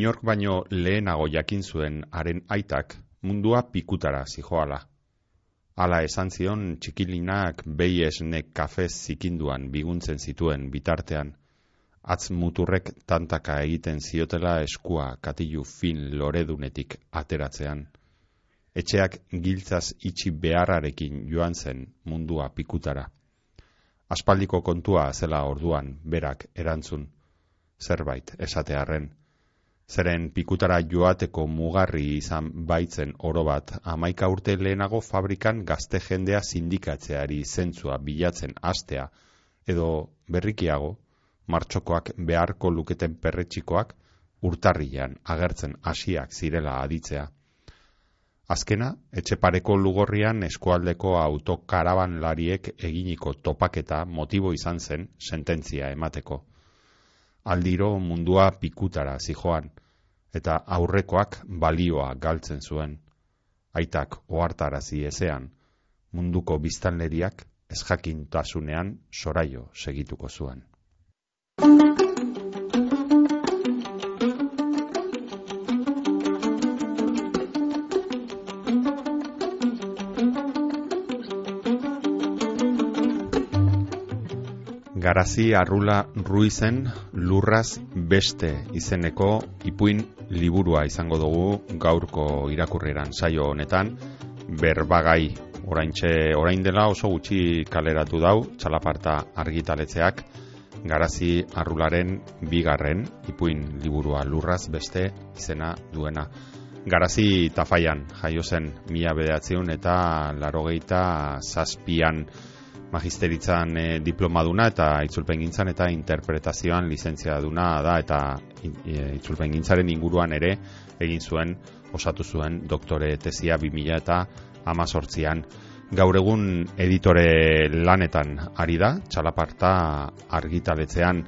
inork baino lehenago jakin zuen haren aitak mundua pikutara zijoala. Hala esan zion txikilinak behi esnek kafez zikinduan biguntzen zituen bitartean, atz muturrek tantaka egiten ziotela eskua katilu fin loredunetik ateratzean. Etxeak giltzaz itxi beharrarekin joan zen mundua pikutara. Aspaldiko kontua zela orduan berak erantzun, zerbait esatearren. Zeren pikutara joateko mugarri izan baitzen oro bat, amaika urte lehenago fabrikan gazte jendea sindikatzeari zentzua bilatzen astea, edo berrikiago, martxokoak beharko luketen perretxikoak urtarrian agertzen hasiak zirela aditzea. Azkena, etxepareko lugorrian eskualdeko autokaraban lariek eginiko topaketa motibo izan zen sententzia emateko aldiro mundua pikutara zijoan, eta aurrekoak balioa galtzen zuen. Aitak ohartarazi ezean, munduko biztanleriak ez jakintasunean soraio segituko zuen. Garazi Arrula Ruizen Lurraz Beste izeneko ipuin liburua izango dugu gaurko irakurreran. Saio honetan berbagai oraintxe orain dela oso gutxi kaleratu dau txalaparta argitaletzeak Garazi Arrularen bigarren ipuin liburua Lurraz Beste izena duena. Garazi Tafaian jaio zen mila bedeatzeun eta larogeita zazpian magisteritzan e, diplomaduna eta itzulpengintzan eta interpretazioan lizentzia duna da eta e, itzulpengintzaren inguruan ere egin zuen osatu zuen doktore tesia 2000 eta amazortzian. Gaur egun editore lanetan ari da, txalaparta argitaletzean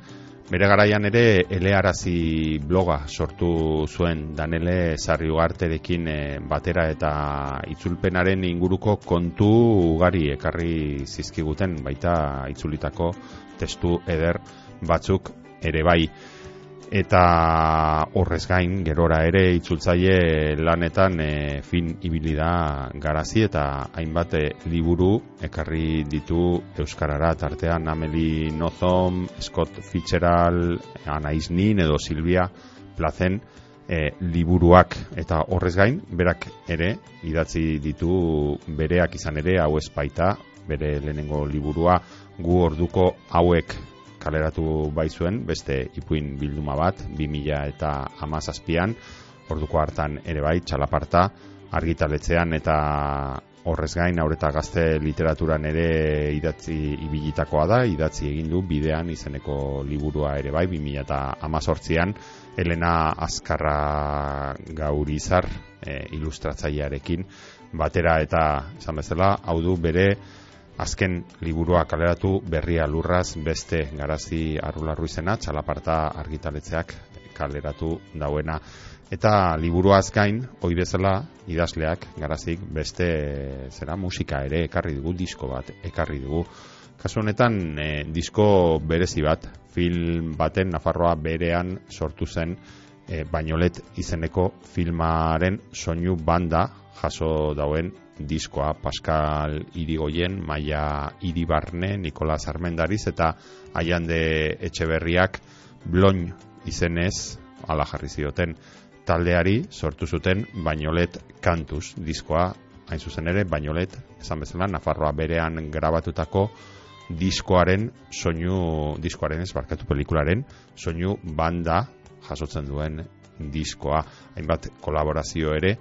Bere garaian ere elearazi bloga sortu zuen Danele Sarri Ugarterekin eh, batera eta itzulpenaren inguruko kontu ugari ekarri zizkiguten baita itzulitako testu eder batzuk ere bai eta horrez gain gerora ere itzultzaile lanetan e, fin ibili da garazi eta hainbat e, liburu ekarri ditu euskarara tartean. Ameli Nozom, Scott Fitzgerald, Anais Nin edo Silvia Plazen e, liburuak. Eta horrez gain berak ere idatzi ditu bereak izan ere hau espaita bere lehenengo liburua gu orduko hauek kaleratu bai zuen beste ipuin bilduma bat 2000 eta amazazpian orduko hartan ere bai txalaparta argitaletzean eta horrez gain aurreta gazte literaturan ere idatzi ibilitakoa da idatzi egin du bidean izeneko liburua ere bai 2000 eta amazortzian Elena Azkarra Gaurizar e, ilustratzailearekin batera eta esan bezala hau du bere azken liburua kaleratu berria lurraz beste garazi arrularru izena, txalaparta argitaletzeak kaleratu dauena. Eta liburua azkain, hoi bezala, idazleak, garazik, beste zera musika ere ekarri dugu, disko bat ekarri dugu. Kasu honetan, e, disko berezi bat, film baten Nafarroa berean sortu zen, e, bainolet izeneko filmaren soinu banda jaso dauen diskoa Pascal Irigoyen, Maia Iribarne, Nikolas Armendariz eta Aiande Etxeberriak Bloin izenez ala jarri zioten taldeari sortu zuten Bainolet Kantuz diskoa. Hain zuzen ere Bainolet esan bezala Nafarroa berean grabatutako diskoaren soinu diskoaren ez barkatu pelikularen soinu banda jasotzen duen diskoa. Hainbat kolaborazio ere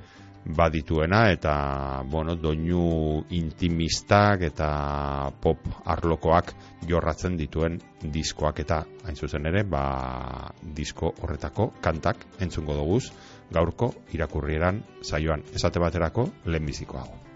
badituena eta bueno, doinu intimistak eta pop arlokoak jorratzen dituen diskoak eta hain zuzen ere ba, disko horretako kantak entzungo doguz gaurko irakurrieran saioan esate baterako lehenbizikoago.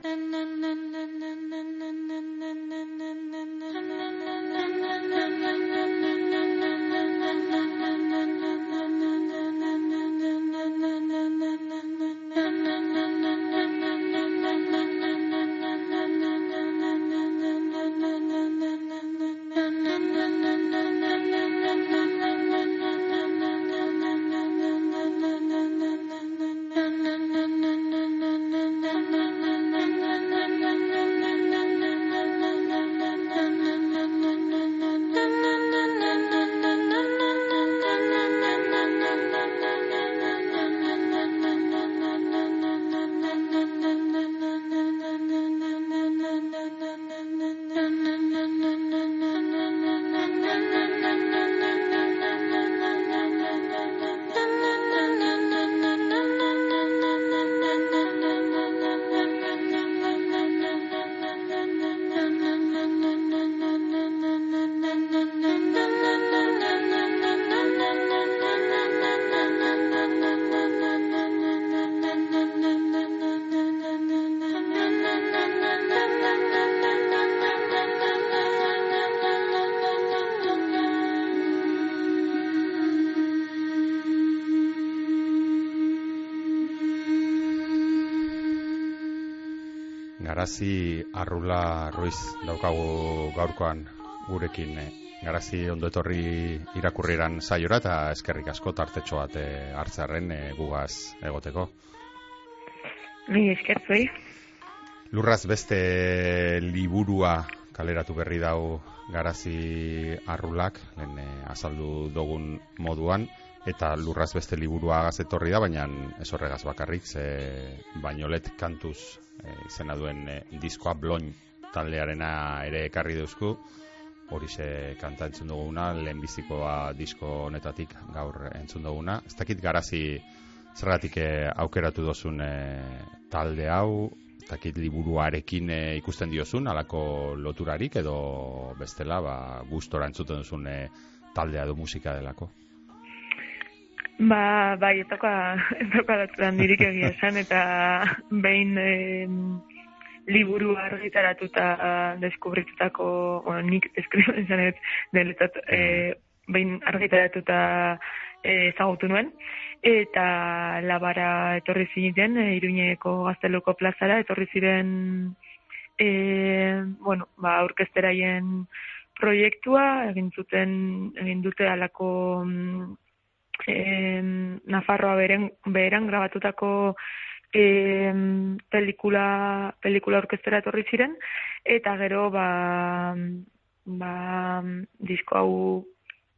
Garazi Arrula Ruiz daukagu gaurkoan gurekin eh. Garazi ondo etorri irakurrieran saiora eta eskerrik asko tartetxo bat eh, hartzarren eh, gugaz egoteko. Ni eskertzoi. Lurraz beste liburua kaleratu berri dau Garazi Arrulak, lehen eh, azaldu dogun moduan eta lurraz beste liburua gazetorri da, baina ez horregaz bakarrik, ze bainolet kantuz e, izena duen e, diskoa bloin taldearena ere ekarri duzku. Hori ze kanta entzun duguna lehenbizikoa disko honetatik gaur entzun duguna. Ez dakit garazi zergatik e, aukeratu dozun e, talde hau ez dakit liburuarekin e, ikusten diozun alako loturarik edo bestela ba, gustora entzuten duzun e, taldea du musika delako Ba, bai, ez toka, ez toka dirik egia esan, eta behin e, liburu argitaratuta deskubritutako, bueno, nik deskriben esan ez, neletat, e, behin argitaratuta e, ezagutu nuen, eta labara etorri ziren, e, iruñeko gazteluko plazara, etorri ziren, e, bueno, ba, aurkesteraien proiektua, egin zuten, egin dute alako eh, Nafarroa beren, beran grabatutako eh, pelikula, pelikula orkestera etorri ziren, eta gero ba, ba, disko hau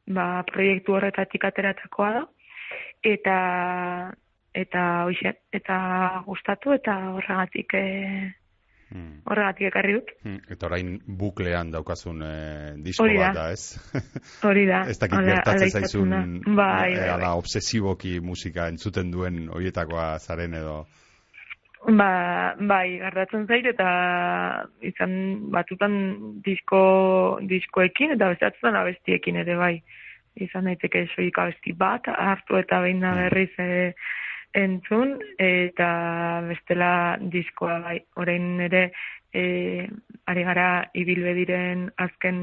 ba, proiektu horretatik ateratakoa da, eta eta hoxe, eta gustatu eta horregatik eh, Hmm. Horregatik ekarri dut. Hmm. Eta orain buklean daukazun e, disko bat da, ez? Hori da. ez dakit gertatzen zaizun bai, bai. ala obsesiboki musika entzuten duen horietakoa zaren edo... Ba, bai, gertatzen zait eta izan batutan disko, diskoekin eta bestatzen abestiekin ere bai. Izan daiteke soik abesti bat, hartu eta behin da hmm. berriz e, entzun eta bestela diskoa bai orain ere e, ari gara ibilbe diren azken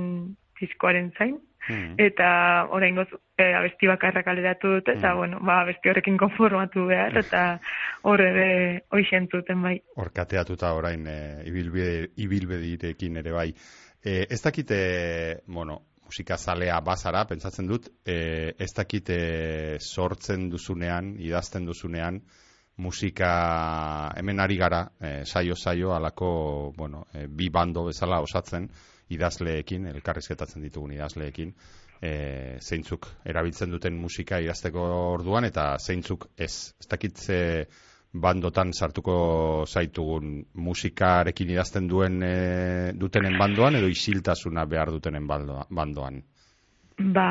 diskoaren zain hmm. eta orain goz e, abesti bakarra kaleratu dute eta hmm. bueno ba abesti horrekin konformatu behar eta hor ere hoixen zuten bai Horkateatuta orain e, ibilbe ibilbe direkin ere bai e, ez dakite bueno musika zalea bazara, pentsatzen dut, e, ez dakite sortzen duzunean, idazten duzunean, musika hemen ari gara, e, saio saio alako, bueno, e, bi bando bezala osatzen, idazleekin, elkarrizketatzen ditugun idazleekin, e, zeintzuk erabiltzen duten musika idazteko orduan, eta zeintzuk ez. Ez dakitze bandotan sartuko zaitugun musikarekin idazten duen e, dutenen bandoan edo isiltasuna behar dutenen bandoan? Ba,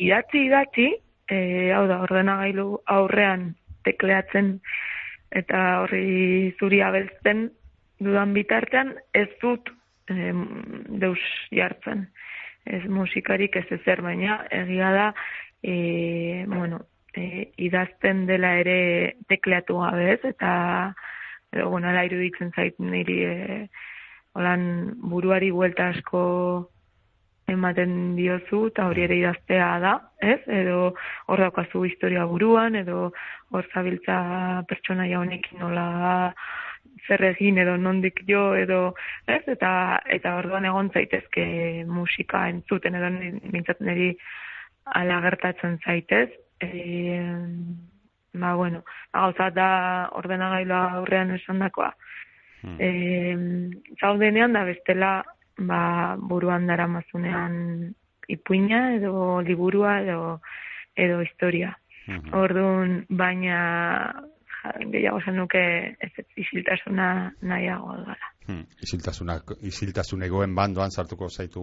idatzi idatzi, e, hau da, ordenagailu aurrean tekleatzen eta horri zuri abeltzen dudan bitartean ez dut e, deus jartzen. Ez musikarik ez ezer baina egia da, e, bueno, e, idazten dela ere tekleatu gabe ez, eta edo, bueno, ala iruditzen zait niri e, holan buruari buelta asko ematen diozu, eta hori ere idaztea da, ez? Edo hor daukazu historia buruan, edo hor zabiltza pertsona honekin nola zer egin edo nondik jo edo ez? Eta eta orduan egon zaitezke musika entzuten edo mintzatzen eri ala gertatzen zaitez e, ba, bueno, gauza da ordenagailua aurrean esan dakoa. Hmm. E, zaudenean da bestela ba, buruan dara mazunean ipuina edo liburua edo, edo historia. Hmm. Orduan, baina gehiago zen nuke ez isiltasuna nahiago gara. Hmm. Isiltasun egoen bandoan sartuko zaitu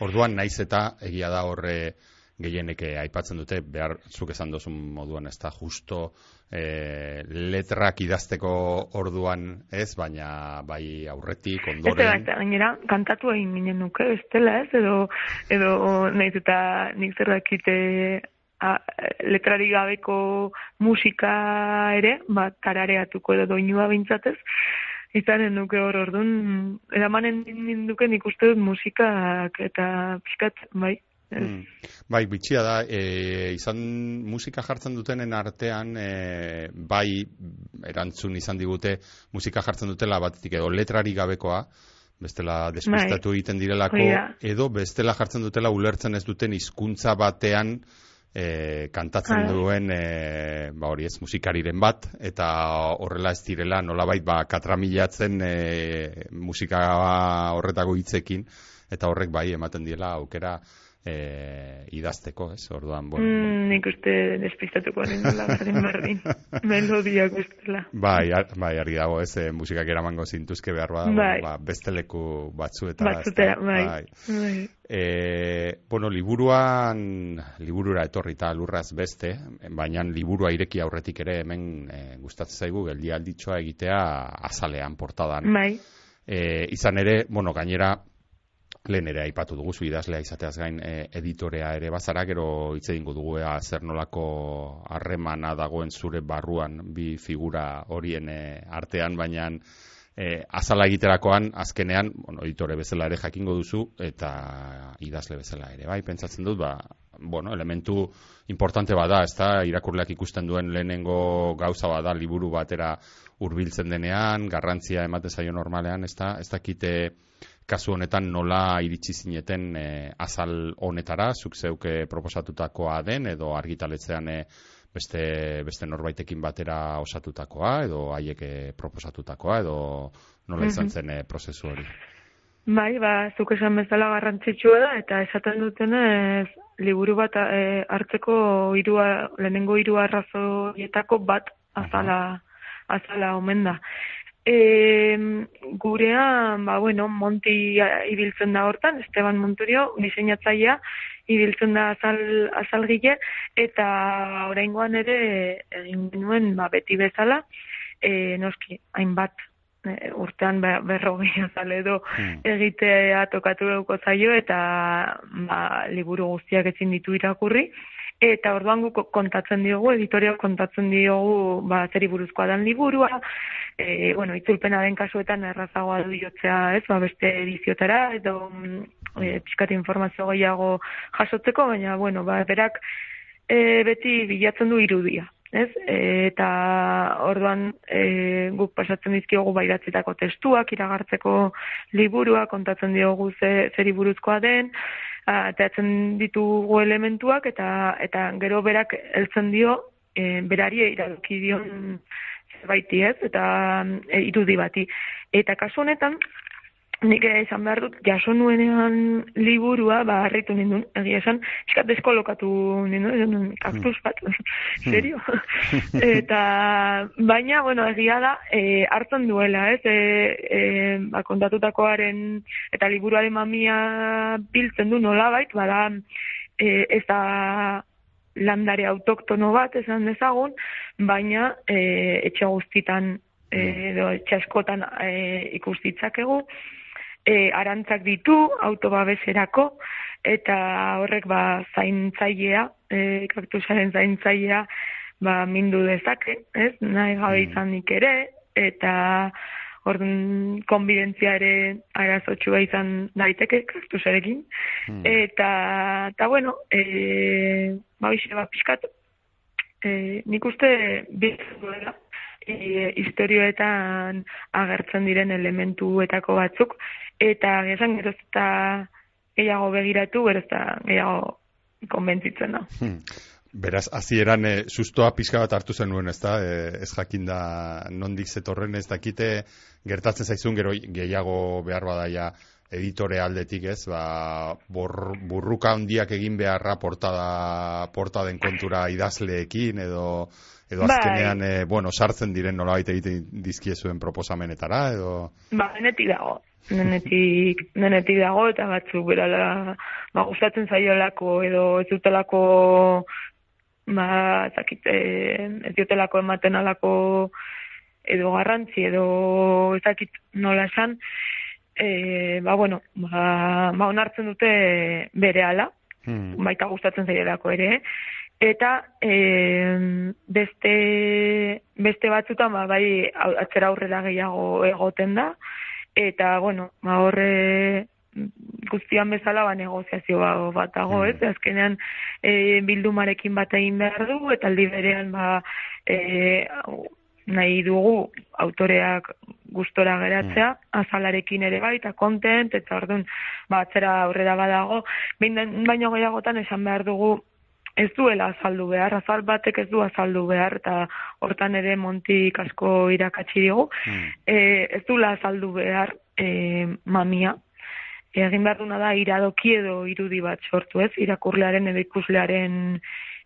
orduan naiz eta egia da horre gehienek aipatzen dute, behar zuk esan dozun moduan ez da justo e, letrak idazteko orduan ez, baina bai aurretik, ondoren... Ez gainera, kantatu egin ginen nuke, ez dela ez, edo, edo nahiz eta nik zer dakite letrari gabeko musika ere, bat tarareatuko edo doinua bintzatez, izanen nuke hor orduan, eramanen ninduken ikuste dut musikak eta pixkat, bai, Mm. Bai, bitxia da, e, izan musika jartzen dutenen artean, e, bai erantzun izan digute musika jartzen dutela batetik edo letrari gabekoa, bestela despistatu bai. egiten direlako, edo bestela jartzen dutela ulertzen ez duten hizkuntza batean e, kantatzen duen e, ba hori ez musikariren bat eta horrela ez direla nolabait ba katramilatzen e, musika horretako hitzekin eta horrek bai ematen diela aukera e, idazteko, ez? Orduan, bueno. Mm, nik uste despistatuko berdin, berdin. Melodiak bestela. Bai, ar, bai, argi dago, ez, e, musikak eramango zintuzke behar bada, bai. ba, besteleku batzuetara. Batzutera, bai. bai. bai. E, bueno, liburuan, liburura etorrita lurraz beste, baina liburua ireki aurretik ere hemen e, gustatzen zaigu geldialditxoa egitea azalean portadan. Bai. E, izan ere, bueno, gainera, lehen ere aipatu dugu zu idazlea izateaz gain e, editorea ere bazara gero hitz egingo dugu ea zer nolako harremana dagoen zure barruan bi figura horien e, artean baina e, azala egiterakoan azkenean bueno, editore bezala ere jakingo duzu eta idazle bezala ere. Bai pentsatzen dut ba bueno, elementu importante bada, ez da, irakurleak ikusten duen lehenengo gauza bada, liburu batera hurbiltzen denean, garrantzia ematen zaio normalean, ez da, ez dakite kasu honetan nola iritsi zineten e, azal honetara, zuk zeuke proposatutakoa den, edo argitaletzean e, beste, beste norbaitekin batera osatutakoa, edo haiek eh, proposatutakoa, edo nola izan zen e, prozesu hori? Bai, ba, zuk esan bezala garrantzitsua da, eta esaten duten ez, liburu bat e, hartzeko irua, lehenengo hiru arrazoietako bat azala, azala omen da. E, gurean, ba, bueno, Monti ibiltzen da hortan, Esteban Monturio, diseinatzailea, ibiltzen da azal, azalgile, eta oraingoan ere egin nuen ba, beti bezala, e, noski, hainbat e, urtean berrogei azal edo hmm. egitea tokatu duko zaio, eta ba, liburu guztiak ezin ditu irakurri, eta orduan guk kontatzen diogu, editorio kontatzen diogu ba, zeri buruzkoa dan liburua, e, bueno, itzulpena den kasuetan errazagoa du jotzea, ez, ba, beste ediziotara, edo e, pixkat informazio gehiago jasotzeko, baina, bueno, ba, berak e, beti bilatzen du irudia. Ez? E, eta orduan e, guk pasatzen dizkiogu bairatzetako testuak, iragartzeko liburua, kontatzen diogu ze, zeri buruzkoa den, atatzen ditugu elementuak eta eta gero berak heltzen dio e, berari iradoki dion zerbaiti ez eta e, irudi bati. Eta kasu honetan nik esan behar dut, jaso nuenean liburua, ba, harritu nindun, egia esan, eskat deskolokatu nindun, kaktuz bat, hmm. serio. eta, baina, bueno, egia da, e, hartzen duela, ez, e, e, ba, kontatutakoaren, eta liburuaren mamia biltzen du nola bait, bada, e, ez da landare autoktono bat, esan dezagun, baina, e, etxe guztitan, e, edo txaskotan e, ikustitzakegu, e, arantzak ditu autobabeserako eta horrek ba zaintzailea, e, kaktusaren zaintzailea ba mindu dezake, ez? Nahi gabe mm. izanik ere eta orduan konbidentzia ere arazotxua izan daiteke kaktusarekin. Mm. Eta, eta bueno, e, ba, bixe, ba, pixkat, e, nik uste bizitzen duela, e, historioetan agertzen diren elementuetako batzuk, eta esan geroz eta gehiago begiratu, geroz eta gehiago konbentzitzen da. Hmm. Beraz, hasieran e, sustoa pixka bat hartu zenuen, ezta? E, ez jakin da nondik zetorren ez dakite gertatzen zaizun gero gehiago behar badaia editore aldetik, ez? Ba, bor, burruka handiak egin beharra portada portaden kontura idazleekin edo edo bai. azkenean e, bueno, sartzen diren nolabait egiten dizkiezuen proposamenetara edo Ba, nenetik dago. Nenetik, nenetik dago eta batzuk berala ba, gustatzen zaiolako edo ez dutelako ba, zakit, eh, ez dutelako ematen alako edo garrantzi edo ez dakit nola esan e, ba, bueno, ba, ba onartzen dute bere ala, hmm. baita gustatzen zaiolako ere, eta e, beste, beste batzutan ba, bai atzera aurrera gehiago egoten da, eta, bueno, ba, horre guztian bezala ba negoziazio bat dago, mm. ez? Azkenean e, bildumarekin bat egin behar du eta aldi berean ba e, nahi dugu autoreak gustora geratzea, mm. azalarekin ere bai, eta kontent, eta orduan, ba, atzera aurrera badago, baino gehiagotan esan behar dugu, ez duela azaldu behar, azal batek ez du azaldu behar, eta hortan ere montik asko irakatsi dugu, mm. e, ez duela azaldu behar e, mamia, egin behar duna da iradoki edo irudi bat sortu ez, irakurlearen edo ikuslearen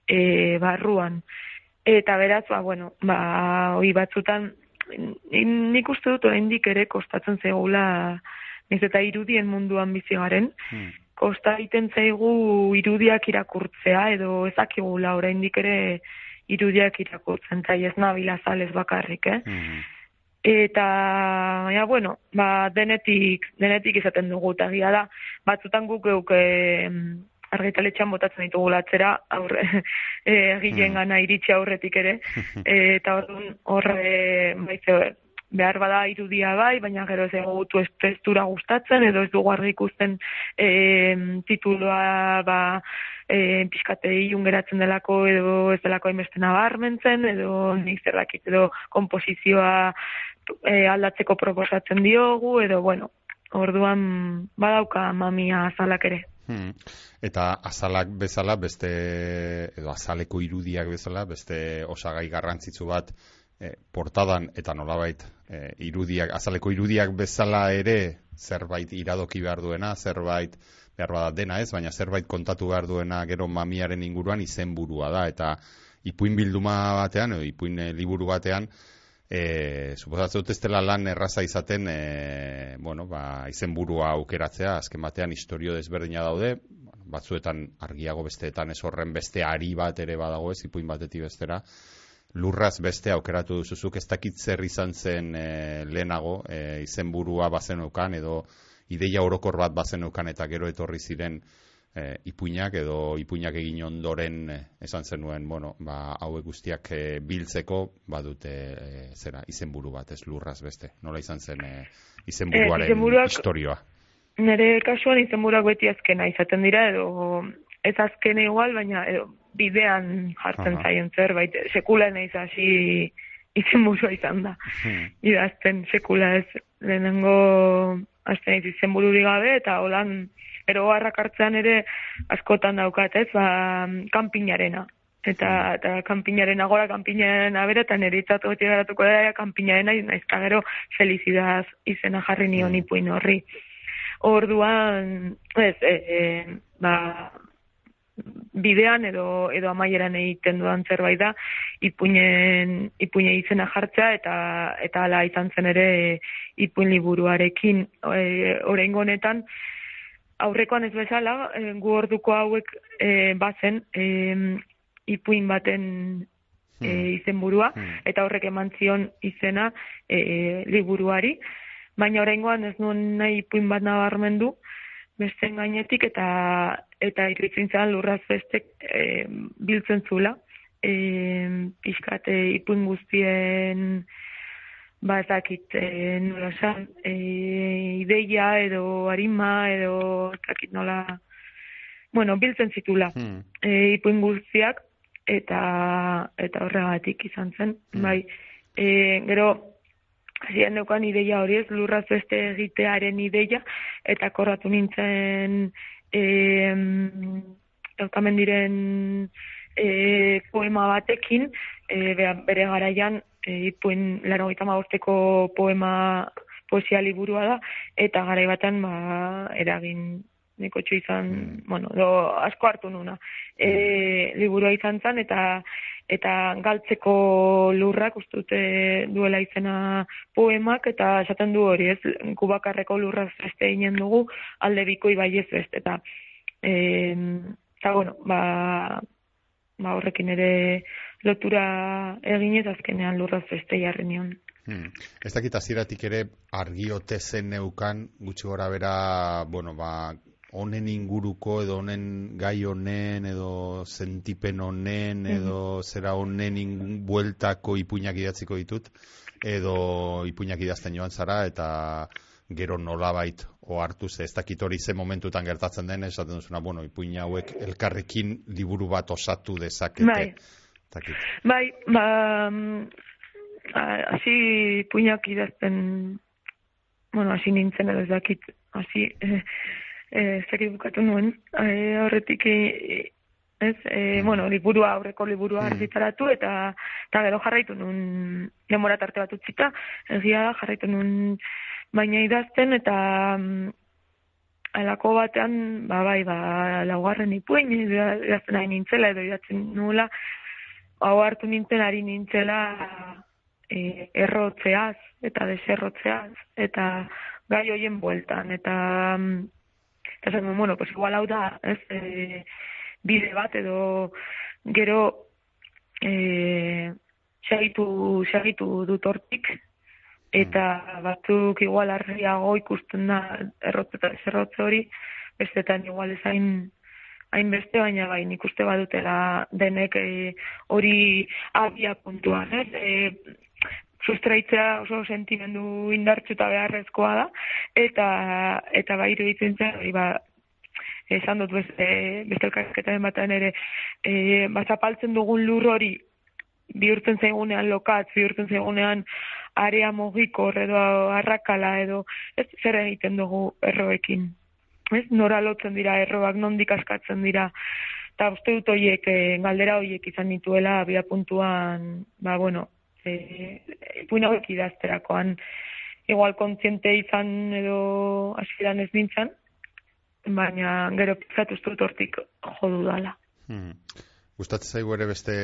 e, barruan. Eta beraz, ba, bueno, ba, hoi batzutan, nik uste dut oraindik ere kostatzen zegula, ez eta irudien munduan bizigaren, hmm. kosta egiten zaigu irudiak irakurtzea, edo ezakigula oraindik ere irudiak irakurtzen, eta ez nabila zalez bakarrik, eh? Hmm. Eta, ja, bueno, ba, denetik, denetik izaten dugu, eta da, batzutan guk euk, argitaletxean botatzen ditugu latzera, aurre, egileen hmm. gana iritsi aurretik ere, e, eta orduan horre, baize, behar bada irudia bai, baina gero ez egotu esprestura gustatzen, edo ez dugu argi ikusten e, tituloa ba, e, pixkate geratzen delako, edo ez delako hainbeste nabarmentzen, edo nik zerrakit, edo komposizioa e, aldatzeko proposatzen diogu, edo bueno, orduan badauka mamia azalak ere. Hmm. Eta azalak bezala, beste, edo azaleko irudiak bezala, beste osagai garrantzitsu bat e, portadan eta nolabait e, irudiak, azaleko irudiak bezala ere zerbait iradoki behar duena, zerbait behar bada dena ez, baina zerbait kontatu behar duena gero mamiaren inguruan izenburua da, eta ipuin bilduma batean, edo ipuin eh, liburu batean, e, suposatzen dut ez dela lan erraza izaten e, bueno, ba, izenburua aukeratzea, azken batean historio desberdina daude, batzuetan argiago besteetan ez horren beste ari bat ere badago ez, ipuin batetik bestera, lurraz beste aukeratu duzuzuk, ez dakit zer izan zen e, lehenago, e, izenburua bazen edo ideia orokor bat bazen eta gero etorri ziren e, ipuinak edo ipuinak egin ondoren e, esan zenuen, bueno, ba, hauek guztiak e, biltzeko badute e, zera izenburu bat, ez lurraz beste. Nola izan zen e, izenburuaren e, historioa? Nere kasuan izenburuak beti azkena izaten dira edo ez azkena igual, baina edo, bidean jartzen zaien zer, bait, sekula nahi hasi izenburua izan da. Hmm. Idazten sekula ez lehenengo azten izenbururi gabe eta holan ero harrakartzean ere askotan daukat, ez, ba, kanpinarena. Eta, eta kanpinaren agora, kanpinaren abera, eta nire itzatu beti garatuko da, kanpinaren nahi, gero felizidaz izena jarri nion mm. ipuin horri. Orduan, ez, e, e, ba, bidean edo edo amaieran egiten duan zerbait da ipuinen ipuine izena jartzea eta eta hala izan zen ere ipuin liburuarekin e, oraingo honetan aurrekoan ez bezala, e, gu orduko hauek e, bazen e, ipuin baten e, izenburua hmm. eta horrek eman zion izena e, liburuari, baina oraingoan ez nuen nahi ipuin bat nabarmendu, beste gainetik eta eta iritzen zan lurraz bestek e, biltzen zula. E, pixkate ipuin guztien ba ez dakit e, nola san, e, ideia edo arima edo ez dakit nola bueno, biltzen zitula hmm. e, ipuin guztiak eta eta horregatik izan zen hmm. bai, e, gero zian neukan ideia hori ez lurraz beste egitearen ideia eta korratu nintzen e, eukamen diren e, poema batekin e, bere garaian ipuin laro poema poesia liburua da, eta garai batean ba, eragin niko izan, mm. bueno, do, asko hartu nuna. E, mm. liburua izan zen, eta eta galtzeko lurrak ustute duela izena poemak, eta esaten du hori, ez, kubakarreko lurrak zeste inen dugu, alde biko ibai ez beste, eta e, eta, bueno, ba, ba horrekin ere lotura eginez azkenean lurraz beste jarri nion. Hmm. Ez dakit aziratik ere argiote zen neukan, gutxi gora bera, bueno, ba, honen inguruko edo honen gai honen edo sentipen honen hmm. edo zera honen ingun bueltako ipuinak idatziko ditut edo ipuinak idazten joan zara eta gero nolabait o hartu ze ez dakit hori ze momentutan gertatzen den esaten duzuna, bueno, ipuina hauek elkarrekin liburu bat osatu dezakete. Bai, bai ba, mm, hasi puinak idazten, bueno, hasi nintzen edo ez dakit, hasi, e, e, ez bukatu nuen, e, horretik, e, ez, e, bueno, liburua, aurreko liburua mm. argitaratu, eta, eta gero jarraitu nuen, demora tarte bat utzita, egia jarraitu nuen baina idazten, eta mm, alako batean, ba, bai, ba, laugarren ipuin, idazten nahi nintzela, edo idatzen nula, hau hartu nintzen ari nintzela e, errotzeaz eta deserrotzeaz eta gai hoien bueltan. Eta eta zen, bueno, pues igual hau da ez, e, bide bat edo gero e, segitu, segitu dut hortik eta batzuk igual argiago ikusten da errotze eta deserrotze hori bestetan igual ezain hainbeste, baina bai, nik uste badutela denek e, hori abia puntuan, ez? E, sustraitzea oso sentimendu indartsu eta beharrezkoa da, eta, eta bai iruditzen zen, hori ba, esan dut beste, beste elkarketaren batean ere, e, bazapaltzen dugun lur hori, bihurtzen zaigunean lokatz, bihurtzen zaigunean area mogiko, edo arrakala, edo ez zer egiten dugu erroekin ez, nora lotzen dira erroak, nondik askatzen dira, eta uste dut horiek, e, galdera horiek izan dituela, bia puntuan, ba, bueno, e, puina horiek idazterakoan, igual kontziente izan edo hasieran ez nintzen, baina gero pizatu dut hortik jodu dala. Hmm. Gustatzen zaigu ere beste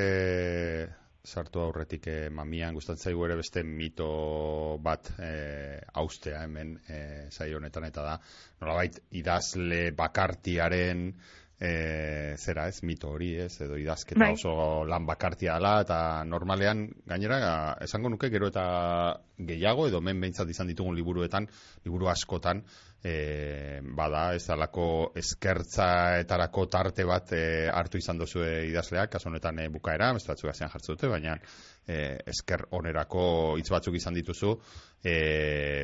sartu aurretik e, mamian gustatzen zaigu ere beste mito bat e, austea hemen e, saio honetan eta da nolabait idazle bakartiaren e, zera ez mito hori ez edo idazketa bai. oso lan bakartia dela eta normalean gainera esango nuke gero eta gehiago edo men behintzat izan ditugun liburuetan liburu askotan e, bada ez alako eskertzaetarako tarte bat e, hartu izan dozu idazleak, kaso honetan e, bukaera, ez batzuk azean jartzen dute, baina e, esker onerako hitz batzuk izan dituzu, e,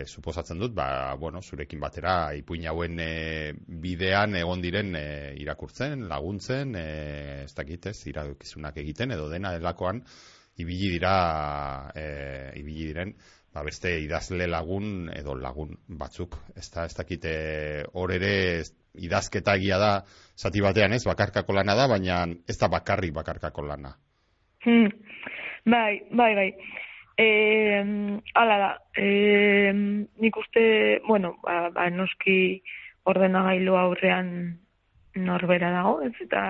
suposatzen dut, ba, bueno, zurekin batera ipuin hauen e, bidean egon diren e, irakurtzen, laguntzen, e, ez dakit ez, irakizunak egiten, edo dena delakoan, ibili dira, e, ibili diren, ba, beste idazle lagun edo lagun batzuk. Ez da, ez dakite hor ere idazketa egia da zati batean ez, bakarkako lana da, baina ez da bakarrik bakarkako lana. Hmm. Bai, bai, bai. E, ala da, e, nik uste, bueno, ba, ba, noski ordenagailu aurrean norbera dago, ez, eta,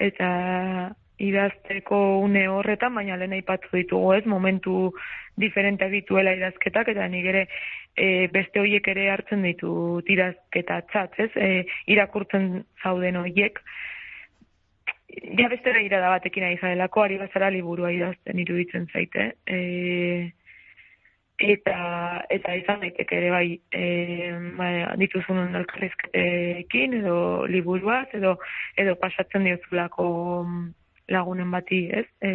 eta idazteko une horretan, baina lehen aipatu ditugu ez, momentu diferente dituela idazketak, eta nik ere e, beste horiek ere hartzen ditu idazketa txat, ez, e, irakurtzen zauden horiek, ja beste ira da batekin ari zadelako, ari bazara liburua idazten iruditzen zaite, e, eta eta izan daiteke ere bai e, ba, dituzun elkarrizketekin edo liburuaz edo edo pasatzen diozulako lagunen bati, ez? E,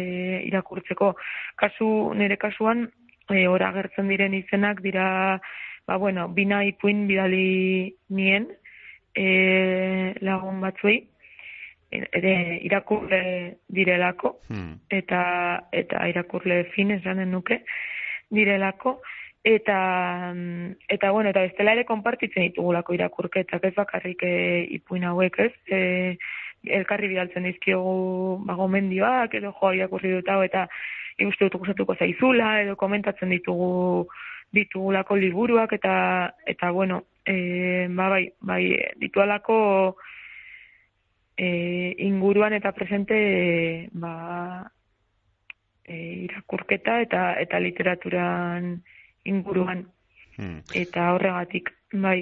irakurtzeko kasu nire kasuan e, ora agertzen diren izenak dira ba bueno, bina ipuin bidali nien e, lagun batzuei ere irakurle direlako hmm. eta eta irakurle fin esanen nuke direlako eta eta bueno eta bestela ere konpartitzen ditugulako irakurketak ez bakarrik e, ipuin hauek ez? E, elkarri bidaltzen dizkiogu ba gomendioak edo joa irakurri dut hau eta ikuste dut gustatuko zaizula edo komentatzen ditugu ditugulako liburuak eta eta bueno e, ba bai bai ditualako e, inguruan eta presente ba e, irakurketa eta eta literaturan inguruan hmm. eta horregatik bai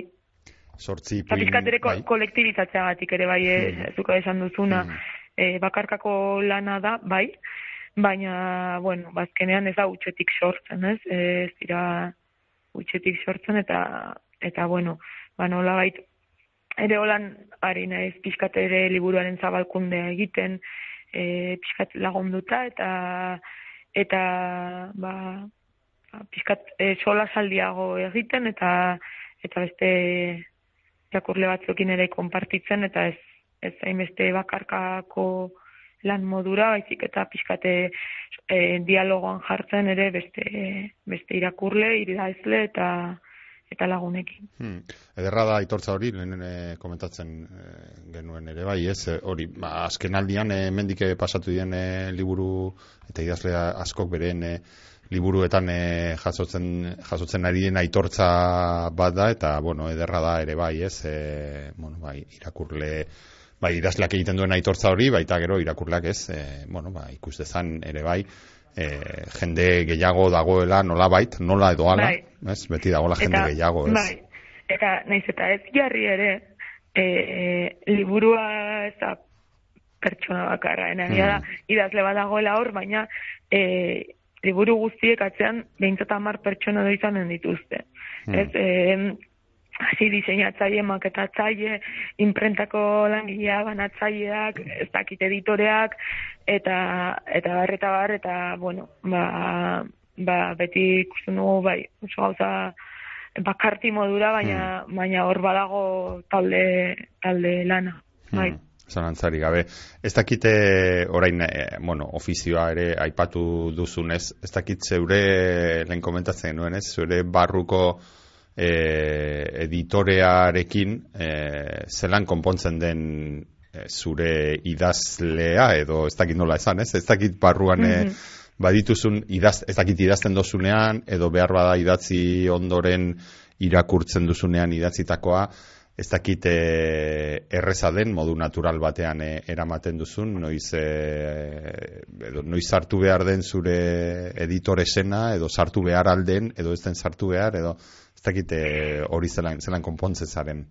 sortzi. Zapizkatere bai. kolektibizatzeagatik ere bai, mm. zuka esan duzuna, mm. e, bakarkako lana da, bai, baina, bueno, bazkenean ez da utxetik sortzen, ez? Ez dira utxetik sortzen, eta, eta bueno, ba nola bait, ere holan, ari naiz pizkatere liburuaren zabalkundea egiten, e, pizkat lagunduta, eta, eta, ba, pizkat e, sola saldiago egiten, eta, eta beste irakurle batzuekin ere konpartitzen eta ez ez hainbeste bakarkako lan modura, baizik eta pixkate e, dialogoan jartzen ere beste, beste irakurle, iridazle eta eta lagunekin. Hmm. Ederra da aitortza hori, lehen komentatzen e, genuen ere bai, ez, hori, ba, azken aldian e, mendike pasatu dien e, liburu eta idazle askok beren e, liburuetan e, jasotzen, jasotzen ari den aitortza bat da, eta, bueno, ederra da ere bai, ez, e, bueno, bai, irakurle, bai, idazleak egiten duen aitortza hori, baita gero irakurleak ez, e, bueno, bai, ikus dezan ere bai, e, jende gehiago dagoela nola bait, nola edo ala, bai. ez, beti dagoela jende eta, gehiago, ez. Bai, eta naiz eta ez jarri ere, e, liburua ez da pertsona bakarra, ena hmm. da, idazle bat hor, baina e, liburu guztiek atzean behintzat amar pertsona da izanen dituzte. Hmm. Ez, e, hasi diseinatzaile, maketatzaile, imprentako langilea, banatzaileak, ez dakit editoreak, eta, eta barreta bar, eta, bueno, ba, ba, beti ikusten dugu, bai, oso gauza, bakarti modura, baina, hmm. baina hor badago talde, talde lana, bai. Hmm. Zalantzari gabe. Ez dakite orain, e, bueno, ofizioa ere aipatu duzunez, ez dakit zeure lehen komentatzen nuen, ez? Zeure barruko e, editorearekin e, zelan konpontzen den zure idazlea edo ez dakit nola esan, ez? Ez dakit barruan mm -hmm. badituzun idaz, ez dakit idazten dozunean edo behar bada idatzi ondoren irakurtzen duzunean idatzitakoa ez dakit e, erreza den modu natural batean e, eramaten duzun, noiz, e, edo, noiz sartu behar den zure editore sena, edo sartu behar alden, edo ez den sartu behar, edo ez dakit hori zelan, zelan konpontzen zaren.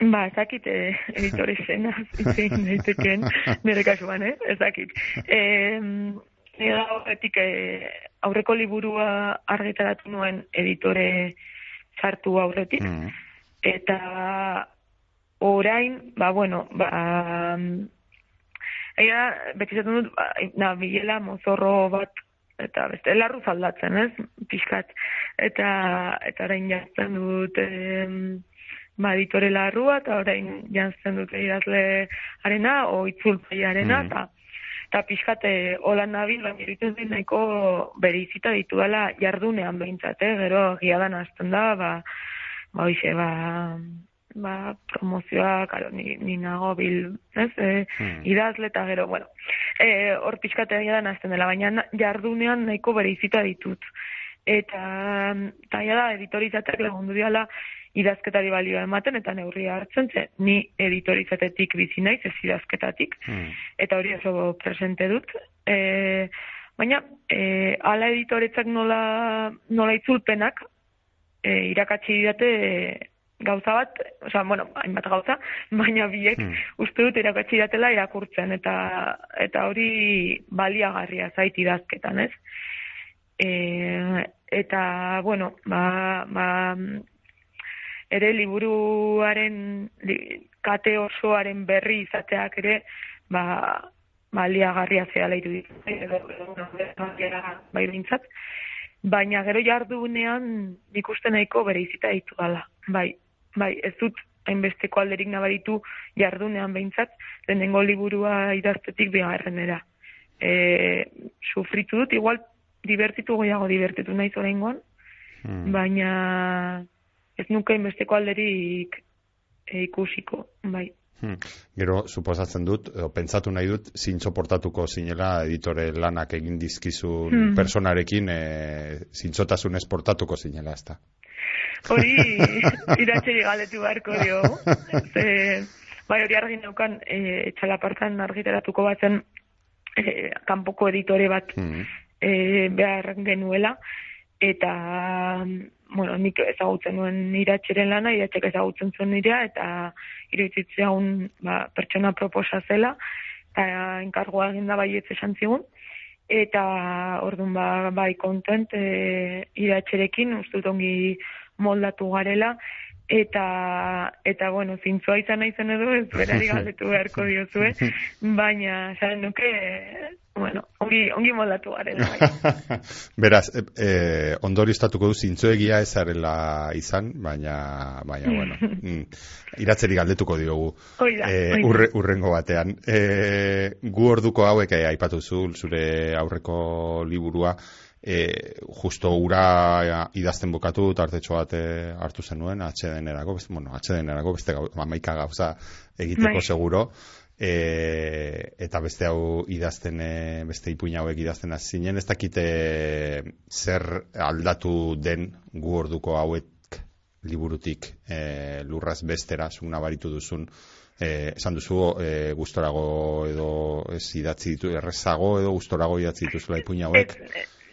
Ba, ez dakit editore sena, zitzen daiteken, nire kasuan, eh? ez dakit. E, nire horretik aurreko liburua argitaratu nuen editore sartu aurretik, mm eta orain, ba, bueno, ba, Ega, beti zaten dut, ba, na, bilela mozorro bat, eta beste, larru zaldatzen, ez, pixkat. Eta, eta orain jazten dut, em, ba, editore larrua, eta orain jazten dut idazle arena, o itzulpai arena, mm. eta, eta pixkate holan nabil, baina iruditzen dut nahiko berizita ditu dela jardunean behintzat, eh? gero azten da, ba, ba, oixe, ba, ba, promozioa, karo, ni, ni nago bil, ez, e, hmm. idazle eta gero, bueno, e, hor pixkatea da nazten dela, baina jardunean nahiko bere izita ditut. Eta, eta da, editorizateak lagundu diala, idazketari balioa ematen eta neurria hartzen, ze ni editorizatetik bizi naiz, ez idazketatik, hmm. eta hori oso presente dut. E, baina, e, ala editoretzak nola, nola itzulpenak, e, irakatsi didate gauza bat, osea, bueno, hainbat gauza, baina biek hmm. uste dut irakatsi datela irakurtzen, eta eta hori baliagarria zait idazketan, ez? E, eta, bueno, ba, ba, ere liburuaren kate osoaren berri izateak ere, ba, baliagarria zea leitu ditu, edo, bai bintzat baina gero jardunean ikusten nahiko bere izita ditu gala. Bai, bai, ez dut hainbesteko alderik nabaritu jardunean behintzat, lehenengo liburua idaztetik bigarrenera. E, sufritu dut, igual divertitu goiago divertitu nahi zorengoan, hmm. baina ez nuke hainbesteko alderik e, ikusiko, bai. Hmm. Gero, suposatzen dut, o, pentsatu nahi dut, zintxo portatuko zinela editore lanak egin dizkizun hmm. personarekin, e, zintxotasun esportatuko zinela, ez da? Hori, iratxeri galetu beharko dio. Ze, bai, hori argi naukan, e, etxalapartan argiteratuko batzen, e, kanpoko editore bat hmm. e, behar genuela, eta bueno, nik ezagutzen nuen iratxeren lana, iratxek ezagutzen zuen nirea, eta iruditzea un ba, pertsona proposa zela, eta enkargoa egin da bai esan zigun, eta orduan ba, bai kontent e, iratxerekin, uste ongi moldatu garela, eta eta bueno, zintzoa izan nahi zen edo, ez berari galdetu beharko diozue, baina, zaren nuke, bueno, ongi, ongi moldatu garen. Bai. Beraz, e, e, ondori estatuko du zintzoegia ezarela izan, baina, baina, bueno, mm, iratzeri galdetuko diogu e, urre, urrengo batean. E, gu orduko hauek eh, aipatu zu, zure aurreko liburua, e, justo ura idazten bukatu tartetxo bat hartu zenuen atxedenerako, beste, bueno, atxedenerako beste gau, amaika gauza egiteko bai. seguro. E, eta beste hau idazten e, beste ipuin hauek idazten hasi zinen. Ez dakite zer aldatu den gu orduko hauek liburutik e, lurraz bestera zuk nabaritu duzun e, esan duzu e, gustorago edo ez idatzi ditu errezago edo gustorago idatzi dituzula ipuin hauek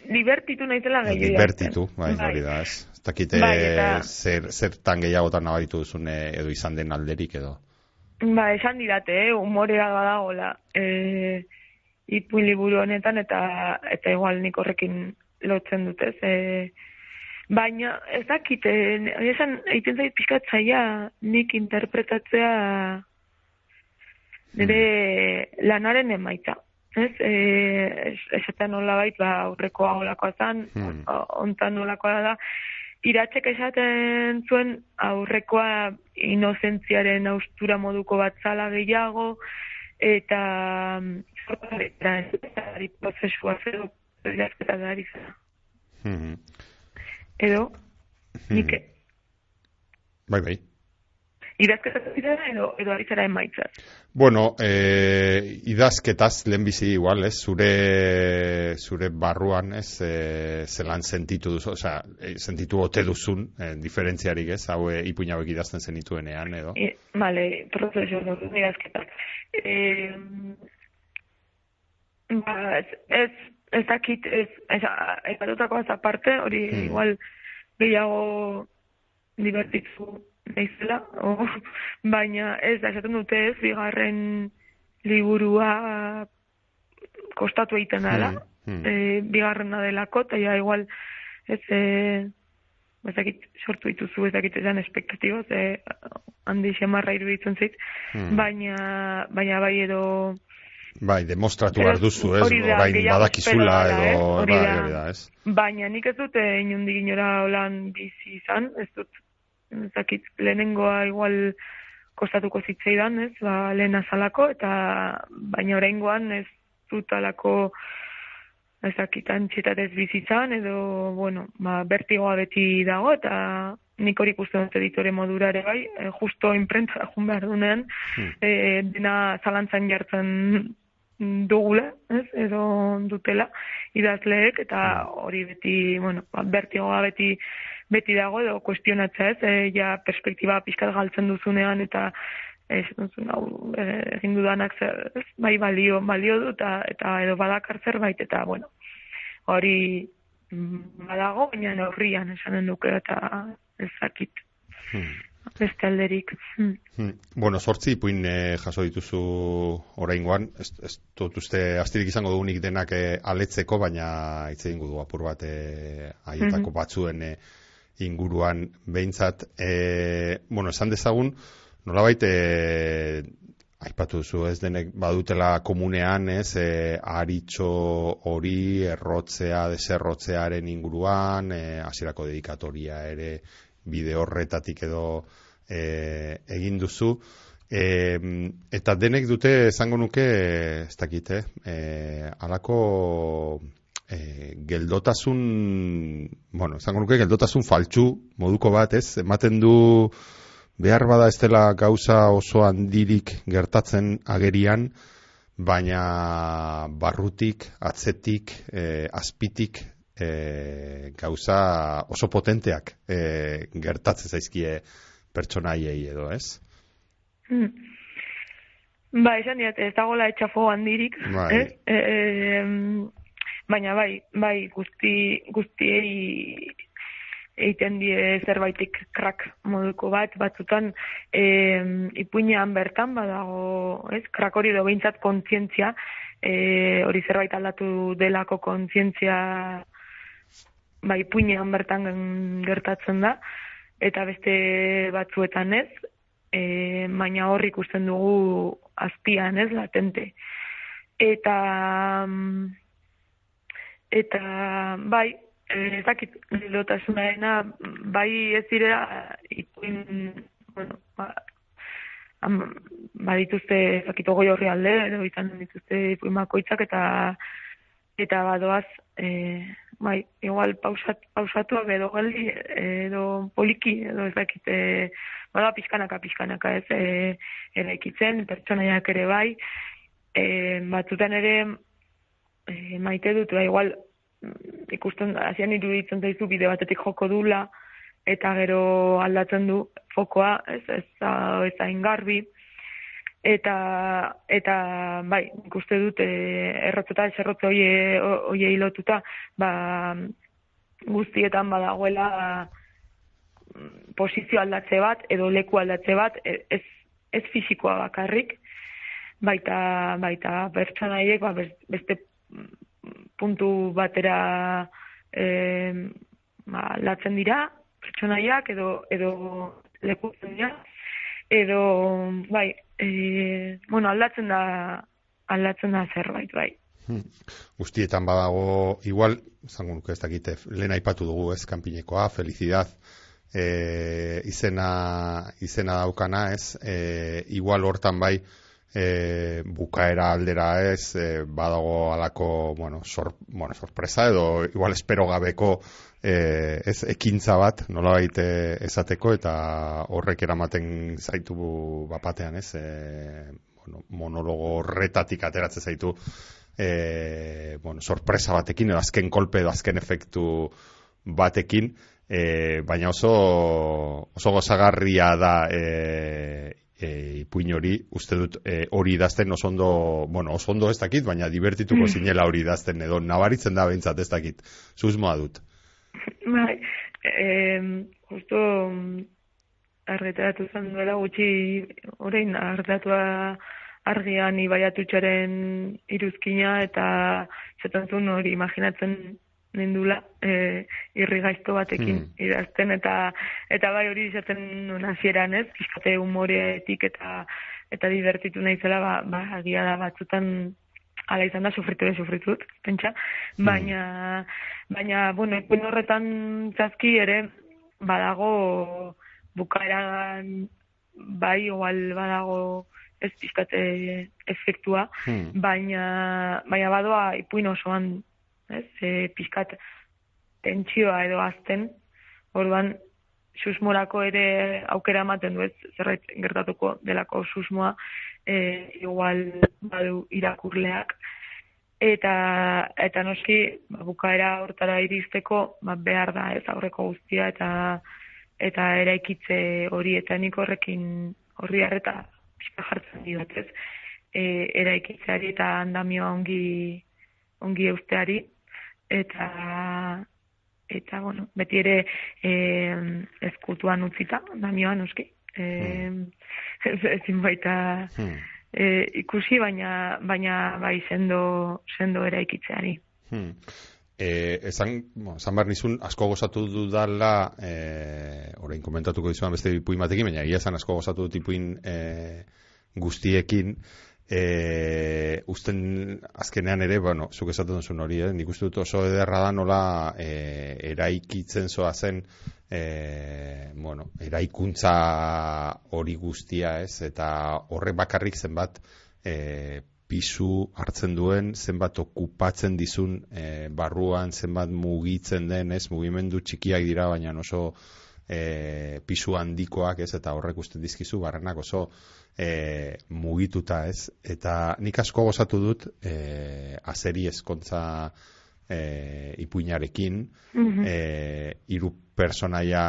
Libertitu naizela gehiago. Libertitu, bai, bai. hori da, ez. Ez dakite bai, eta... zer, zertan gehiagotan nabaritu duzun edo izan den alderik edo. Ba, esan didate, eh, umorea badagola e, ipuin liburu honetan, eta eta igual nik horrekin lotzen dute, e, baina ez dakit, e, esan, egiten zait pixkatzaia nik interpretatzea nire mm. lanaren emaitza. Ez, e, esaten nola bait, ba, aurreko agolakoa zan, mm. ontan nolakoa da, iratzek esaten zuen aurrekoa inozentziaren austura moduko bat zala gehiago, eta zortzaretari prozesua zero, irazketa da ari zara. Hmm. Edo, hmm. nik... Bai, bai idazketaz edo, edo ari zara emaitzaz? Bueno, eh, idazketaz lehenbizi igual, ez, zure, zure barruan, ez, eh, zelan sentitu duzu, oza, eh, sentitu ote duzun, eh, diferentziarik ez, hau eh, ipuina hauek idazten zenituenean, edo? E, vale, prozesu dut, idazketaz. Eh, ba, ez, ez, ez dakit, ez, ez, ez, aparte, hori hmm. igual gehiago divertitzu naizela, o, baina ez da esaten dute ez, bigarren liburua kostatu egiten dela, hmm, hmm. e, bigarrena delako, eta ja igual ez, e, ezakit sortu dituzu, ezakit ezan espektatibo, ze handi xemarra iruditzen zait, hmm. baina, baina bai edo Bai, demostratu behar duzu, ez? Orain badakizula edo... Hori bai, da, ez? Baina nik ez dute inundik inora holan bizi izan, ez dut zakit, lehenengoa igual kostatuko zitzaidan, ez, ba, lehen azalako, eta baina oraingoan ez dut alako ezakitan txetatez bizitzan, edo, bueno, ba, bertigoa beti dago, eta nik hori ikusten dut editore modurare bai, e, justo imprenta jun behar dunean, hmm. e, dena zalantzan jartzen dugula, ez, edo dutela, idazleek, eta hori beti, bueno, ba, bertigoa beti beti dago edo kuestionatza ez, e, ja perspektiba pixkat galtzen duzunean eta ez duzun hau e, egin dudanak zer, ez, bai balio, balio du eta, eta edo badakar zerbait eta bueno, hori mm, badago, baina neurrian esanen duke eta ezakit. Hmm. Beste. Hmm. Hmm. Bueno, sortzi ipuin eh, jaso dituzu oraingoan, ez, ez dut uste astirik izango dugunik denak eh, aletzeko, baina hitz egingo du apur bat eh, aietako hmm. batzuen eh, inguruan behintzat, e, bueno, esan dezagun, nolabait, e, aipatu duzu, ez denek badutela komunean, ez, e, aritxo hori errotzea, deserrotzearen inguruan, e, hasierako dedikatoria ere bide horretatik edo e, egin duzu, e, eta denek dute esango nuke, ez dakite, e, alako e, geldotasun, bueno, izango nuke geldotasun faltsu moduko bat, ez? Ematen du behar bada ez dela gauza oso handirik gertatzen agerian, baina barrutik, atzetik, e, azpitik, e, gauza oso potenteak e, gertatzen zaizkie pertsonaiei edo, ez? Hmm. Ba, esan diat, ez dagoela etxafo handirik, bai. ez? E, e, baina bai, bai guzti guztiei egiten die zerbaitik krak moduko bat, batzutan e, ipuinean bertan badago, ez, krak hori do behintzat kontzientzia, e, hori zerbait aldatu delako kontzientzia bai ipuinean bertan gertatzen da, eta beste batzuetan ez, e, baina hor ikusten dugu azpian, ez, latente. Eta eta bai ez dakit lotasunarena bai ez dira ipuin bueno ba, badituzte zakito goi horri alde edo izan dituzte ipuin eta eta badoaz e, bai, igual pausat, pausatuak edo galdi, edo poliki, edo ez dakit, e, bada pizkanaka, pizkanaka ez, e, eraikitzen, pertsonaiak ere bai, e, batzutan ere e, maite dut, ba, igual, mm, ikusten, azian iruditzen zaizu bide batetik joko dula, eta gero aldatzen du fokoa, ez, ez, ez, ez ingarbi, eta eta bai ikuste dut eh errotzeta zerrotze hoe hoe lotuta ba guztietan badagoela posizio aldatze bat edo leku aldatze bat e, ez ez fisikoa bakarrik. Baita baita pertsonaiek ba beste puntu batera eh ba aldatzen dira pertsonaiak edo edo leku dira edo bai e, bueno, aldatzen da aldatzen da zerbait, bai. Hmm. Guztietan badago, igual, zango nuke ez dakite, lehen aipatu dugu ez, kanpinekoa, felicidad, e, izena, izena daukana ez, e, igual hortan bai, e, bukaera aldera ez, e, badago alako, bueno, sor, bueno, sorpresa edo, igual espero gabeko, e, ez ekintza bat nola baite esateko eta horrek eramaten zaitu bapatean ez? E, bueno, monologo horretatik ateratzen zaitu. E, bueno, sorpresa batekin edo azken kolpe edo azken efektu batekin. E, baina oso oso gozagarria da e, e, ipuin hori, uste dut e, hori idazten oso ondo, bueno, oso ondo ez dakit, baina divertituko mm. zinela hori idazten edo nabaritzen da behintzat ez dakit, susmoa dut. Bai, eh, justo arreteratu zen duela gutxi orain arretatua argian ibaiatutxaren iruzkina eta zetan zuen hori imaginatzen nindula e, irri gaizto batekin hmm. idazten eta eta bai hori izaten nuen hasieran ez, pizkate humoreetik eta eta divertitu nahi zela ba, ba, agia da batzutan ala izan da sufritu ere sufritut, pentsa, hmm. baina, baina, bueno, ikuen horretan zazki ere, badago bukaeran bai, oal badago ez pizkate efektua, hmm. baina, baina badoa ipuin osoan, ez, e, pizkat tentsioa edo azten, orduan, susmorako ere aukera ematen du ez zerbait gertatuko delako susmoa e, igual badu irakurleak. Eta eta noski ba, bukaera hortara iristeko ba, behar da ez aurreko guztia eta eta eraikitze hori eta nik horrekin horri harreta pixka jartzen dut ez? E, eraikitzeari eta andamioa ongi ongi eusteari. Eta eta bueno, beti ere eh eskutuan utzita, damioan noski. Eh mm. ezin baita mm. e, ikusi baina baina bai sendo sendo eraikitzeari. Hmm. Eh, esan, bueno, San Barnizun asko gozatu dudala, eh, orain komentatuko dizuan beste ipuin batekin, baina ia esan asko gozatu dut ipuin eh, guztiekin, e, usten azkenean ere, bueno, zuk esaten duzun hori, eh? nik uste dut oso ederra da nola e, eraikitzen zoa zen, e, bueno, eraikuntza hori guztia, ez, eta horrek bakarrik zenbat e, pisu hartzen duen, zenbat okupatzen dizun e, barruan, zenbat mugitzen den, ez, mugimendu txikiak dira, baina oso e, pisu handikoak, ez, eta horrek uste dizkizu, barrenak oso e, mugituta ez? Eta nik asko gozatu dut e, azeri eskontza e, ipuinarekin mm -hmm. e, iru personaia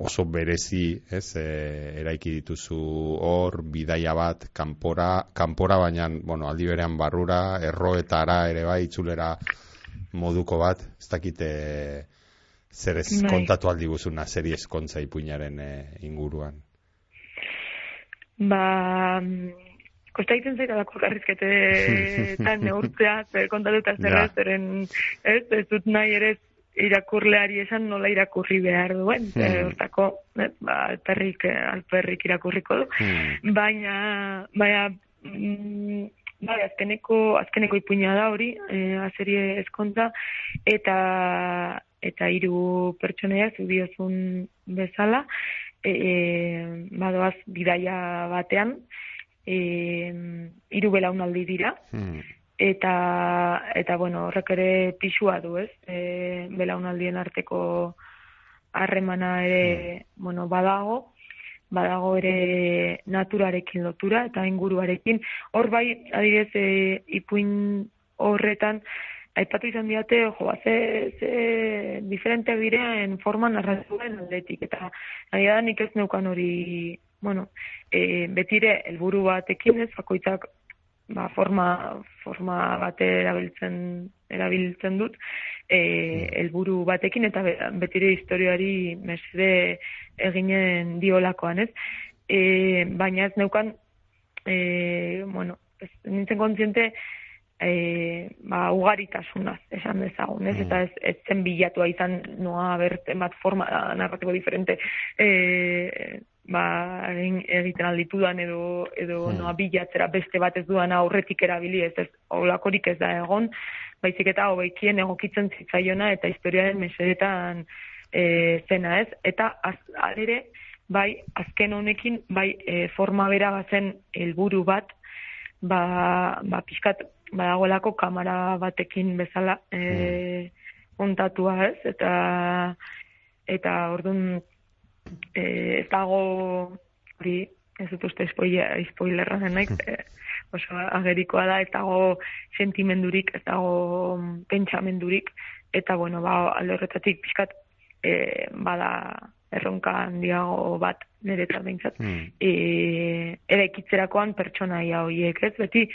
oso berezi ez e, eraiki dituzu hor bidaia bat kanpora kanpora baina bueno, aldi berean barrura erroetara ere bai itzulera moduko bat ez dakite zer ez bai. kontatu aldi guzuna serie eskontza ipuinaren e, inguruan ba, kosta egiten zaita da korkarrizkete eta neurtzea, zer kontatuta zer ez, zeren ez, ez dut nahi ere irakurleari esan nola irakurri behar duen, hmm. hortako, ba, alperrik, alperrik irakurriko du, hmm. baina, baina, mm, bai, azkeneko, azkeneko ipuina da hori, e, azerie eskontza, eta eta hiru pertsonaia zubiozun bezala, e, e, badoaz bidaia batean, e, hiru belaunaldi dira, hmm. eta, eta bueno, horrek ere pixua du, ez? E, belaunaldien arteko harremana ere, hmm. bueno, badago, badago ere naturarekin lotura eta inguruarekin. Hor bai, adibidez, e, ipuin horretan, aipatu izan diate, jo, ba, ze, ze diferente diren forma narratuen aldetik, eta nahi da nik ez neukan hori, bueno, e, betire helburu batekin ez, bakoitzak ba, forma, forma bate erabiltzen, erabiltzen dut, e, helburu batekin, eta betire historioari mesede eginen diolakoan, ez? E, baina ez neukan, e, bueno, ez, nintzen kontziente, e, ba, ugaritasunaz esan dezagun, ez? Mm. Eta ez, ez zen bilatua izan noa bert bat forma narratibo diferente e, ba, egiten alditudan edo, edo mm. noa bilatzera beste bat ez duan aurretik erabili ez, ez olakorik ez da egon, baizik eta hobeikien egokitzen zitzaiona eta historiaren mesedetan e, zena ez, eta az, alere, bai, azken honekin, bai, e, forma bera bazen helburu bat, ba, ba pixkat badagoelako kamera batekin bezala e, ontatua ez, eta eta orduan e, ez dago hori ez dut uste spoilerra denek, e, oso agerikoa da, ez dago sentimendurik, ez dago pentsamendurik, eta bueno, ba, alde horretatik pixkat e, bada erronka handiago bat nire eta behintzat. Hmm. E, ere ikitzerakoan pertsonaia horiek, ez? Beti,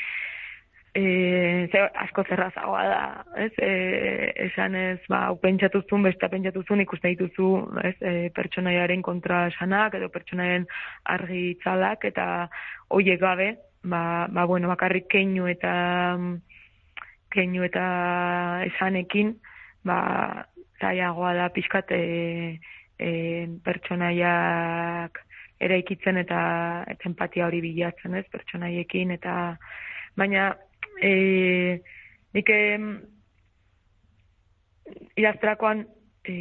e, ze, asko zerrazagoa da, ez, e, esan ez, ba, pentsatuzun, besta pentsatuzun ikusten dituzu, ez, e, pertsonaiaren kontra esanak, edo pertsonaiaren argi txalak, eta hoiek gabe, ba, ba, bueno, bakarrik keinu eta keinu eta esanekin, ba, zaiagoa da pixkat e, e, pertsonaiak eraikitzen eta, eta empatia hori bilatzen, ez, pertsonaiekin, eta baina e, nik idazterakoan e,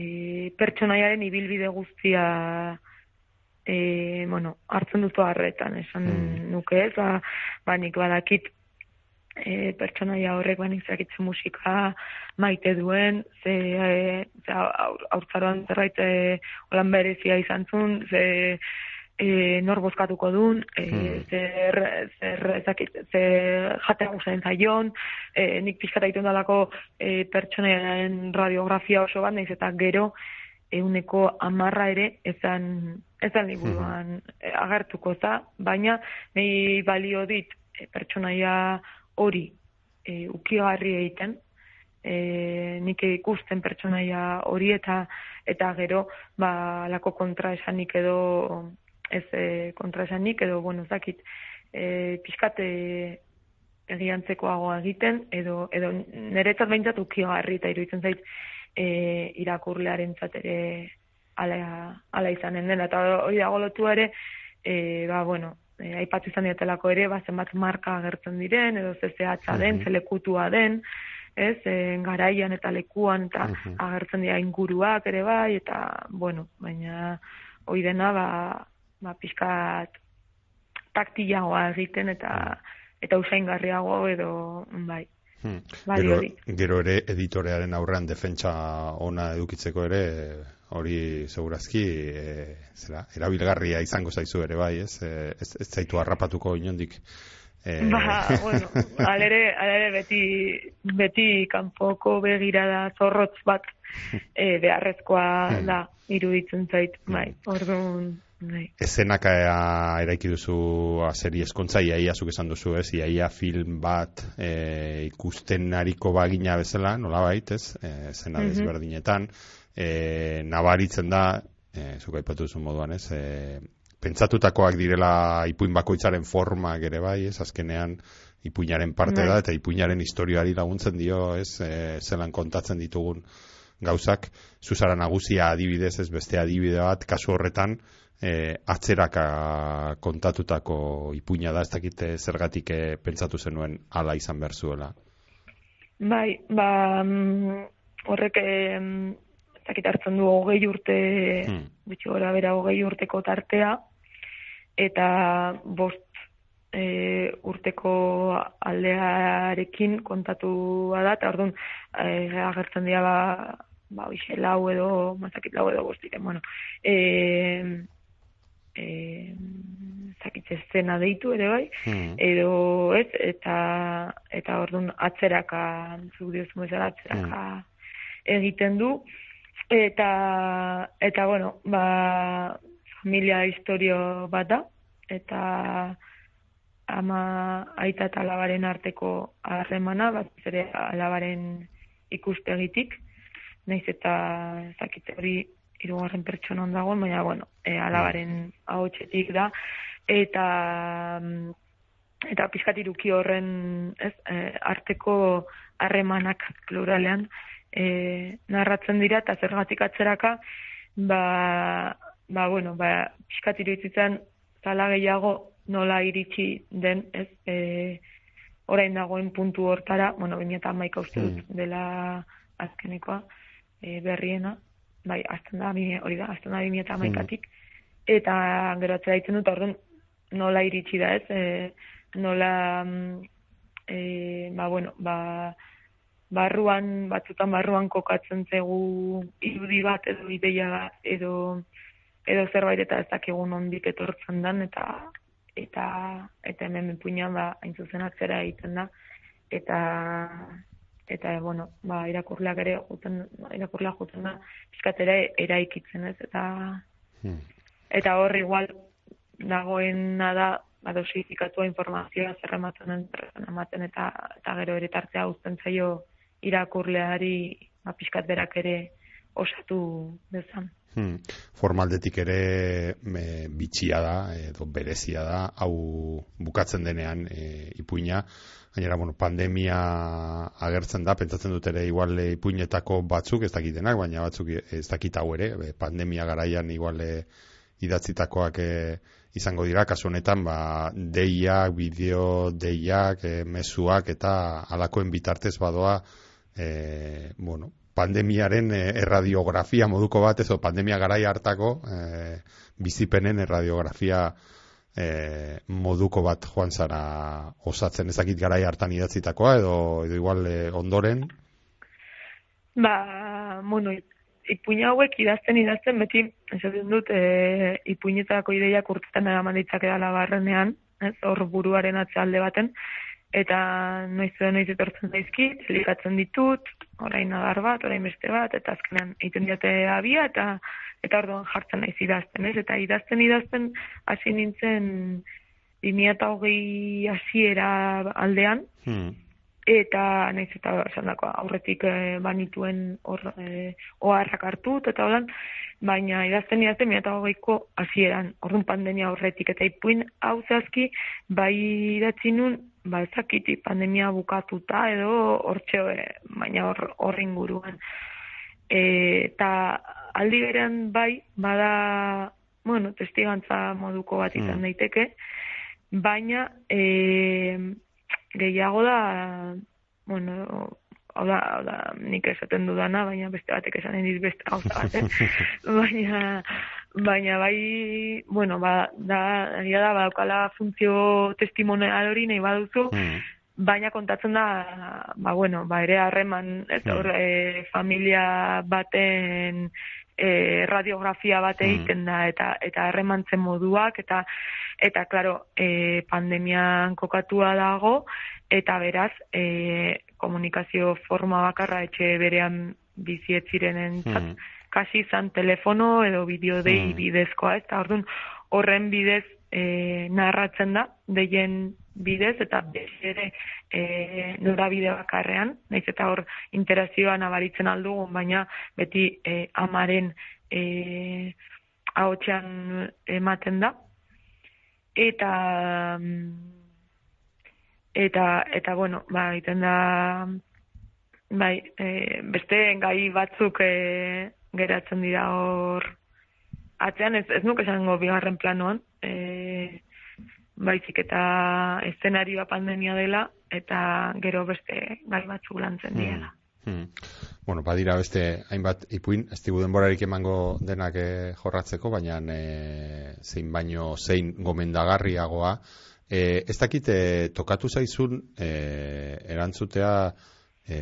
pertsonaiaren ibilbide guztia e, bueno, hartzen duzu harretan, esan mm. nuke ez, ba, ba nik badakit e, pertsonaia horrek ba zakitzen musika maite duen, ze, e, ze aurtzaroan zerbait e, holan berezia izan zuen, ze e, nor bozkatuko duen, e, hmm. zer, zer, ezakit, zer jatea guzain zaion, e, nik pizkata itun dalako e, pertsonean radiografia oso bat, nahiz eta gero euneko amarra ere ezan, ezan liburuan hmm. e, agertuko za, baina nahi balio dit e, pertsonaia hori e, ukigarri egiten, e, nik ikusten pertsonaia hori eta eta gero ba lako kontra esanik edo ez e, kontrasanik edo bueno zakit e, pizkate egiantzekoagoa egiten edo edo niretzat beintzat ukigarri eta iruditzen zait e, irakurlearentzat ere ala ala izanen dena. Eta hori dago lotu ere e, ba bueno e, aipatu izan dietelako ere ba zenbat marka agertzen diren edo ze zehatza den uh zelekutua den ez e, garaian eta lekuan eta agertzen dira inguruak ere bai eta bueno baina hoi dena ba ba, pixkat taktilagoa egiten eta hmm. eta usaingarriago edo bai. Hmm. Gero, gero ere editorearen aurrean defentsa ona edukitzeko ere hori segurazki e, zera, erabilgarria izango zaizu ere bai, ez? E, ez, ez zaitu harrapatuko inondik. E... Ba, bueno, alere, alere beti, beti kanpoko begirada zorrotz bat e, beharrezkoa hmm. da iruditzen zait, bai, orduan, Bai. Ezenak eraiki duzu seri eskontza, iaia zuk esan duzu, ez? Iaia film bat e, ikusten ariko bagina bezala, nola bait, ez? E, zena mm -hmm. desberdinetan. E, nabaritzen da, e, zuk aipatu duzu moduan, ez? E, pentsatutakoak direla ipuin bakoitzaren forma ere bai, ez? Azkenean ipuinaren parte bai. da, eta ipuinaren historioari laguntzen dio, ez? E, zelan kontatzen ditugun gauzak, zuzara nagusia adibidez ez beste adibide bat, kasu horretan, e, atzeraka kontatutako ipuina da, ez dakite zergatik e, pentsatu zenuen ala izan behar zuela. Bai, ba, mm, horrek ez dakit hartzen du hogei urte, hmm. bitxo gora bera hogei urteko tartea, eta bost e, urteko aldearekin kontatu da, eta orduan e, agertzen dira ba, ba lau edo, mazakit lau edo bostiren, bueno, e, e, zakitze zena deitu ere bai, hmm. edo ez, eta, eta orduan atzeraka, zuk diozun bezala atzeraka hmm. egiten du, eta, eta bueno, ba, familia historio bat da, eta ama aita eta alabaren arteko harremana, bat ere alabaren ikuspegitik, naiz eta zakite hori irugarren pertsona dago, baina bueno, e, alabaren ahotsetik da, eta eta pizkatiruki horren ez, e, arteko harremanak pluralean e, narratzen dira, eta zergatik atzeraka, ba, ba, bueno, ba, pizkatiru itzitzen zala gehiago nola iritsi den, ez, e, orain dagoen puntu hortara, bueno, baina eta maika uste dut hmm. dela azkenekoa e, berriena, bai, azten da, hori da, azten da bimia eta hmm. eta gero atzera ditzen dut, orduan, nola iritsi da, ez, e, nola, e, ba, bueno, ba, barruan, batzutan barruan kokatzen zegu irudi bat edo ideia edo edo zerbait eta ez dakigun ondik etortzen dan eta eta eta hemen puinan ba hain zuzen atzera egiten da. Eta eta bueno ba irakurleak ere joten irakurlea joten da fiskatera eraikitzen ez eta hmm. eta hor igual dagoena da ba dosifikatua informazioa zer ematen ematen eta eta gero ere tartea uzten zaio irakurleari ba fiskat berak ere osatu dezan. Hmm. Formaldetik ere me, bitxia da, edo berezia da, hau bukatzen denean e, ipuina. Gainera, bueno, pandemia agertzen da, pentsatzen dut ere igual ipuinetako batzuk, ez dakitenak, baina batzuk ez dakit hau ere, pandemia garaian igual idatzitakoak e, izango dira, kasu honetan, ba, deiak, bideo, deiak, e, mezuak eta alakoen bitartez badoa, e, bueno, pandemiaren eh, erradiografia moduko bat, ezo pandemia garai hartako eh, bizipenen erradiografia eh, moduko bat joan zara osatzen ezakit garai hartan idatzitakoa edo, edo igual eh, ondoren? Ba, bueno, ipuina hauek idazten idazten beti, esaten dut, e, ipuinetako ideiak urtetan eraman ditzak edala barrenean, ez, hor buruaren atzalde baten, eta noiz noiz etortzen daizki, likatzen ditut, orain adar bat, orain beste bat, eta azkenean egiten diote abia, eta eta orduan jartzen naiz idazten, ez? Eta idazten idazten hasi nintzen 2008 hasiera aldean, hmm. Eta naiz eta esan aurretik e, banituen hor e, oharrak hartu, eta holan, baina idazten idazten 2008ko hasieran, orduan pandemia horretik, eta ipuin hau zehazki, bai idatzi nun, ba ezakiti pandemia bukatuta edo hortxe baina hor hor inguruan e, eta aldi berean bai bada bueno testigantza moduko bat izan mm. daiteke baina e, gehiago da bueno hau da, hau da, nik esaten dudana, baina beste batek esan ediz beste gauza bat, eh? baina, baina bai, bueno, ba, da, egia da, badaukala funtzio testimonial hori nahi baduzu, mm. baina kontatzen da, ba, bueno, ba, ere harreman, ez, mm. e, familia baten e, radiografia bat mm. egiten da, eta eta harremantzen moduak, eta, eta, klaro, e, pandemian kokatua dago, eta beraz, e, komunikazio forma bakarra etxe berean bizietziren entzat, hmm. kasi izan telefono edo bideo dei hmm. bidezkoa, ez da, orduan, horren bidez e, narratzen da, deien bidez, eta ere e, nora bide bakarrean, naiz eta hor interazioa nabaritzen aldugun, baina beti e, amaren e, haotxean ematen da. Eta mm, eta eta bueno ba egiten da bai, e, beste gai batzuk e, geratzen dira hor atzean, ez, ez nuke esango bigarren planoan, e, baizik eta eszenarioa pandemia dela, eta gero beste gai batzuk lantzen dira. Hmm. Bueno, badira beste hainbat ipuin, ez digu denborarik emango denak eh, jorratzeko, baina e, zein baino zein gomendagarriagoa. E, ez dakit tokatu zaizun e, erantzutea e,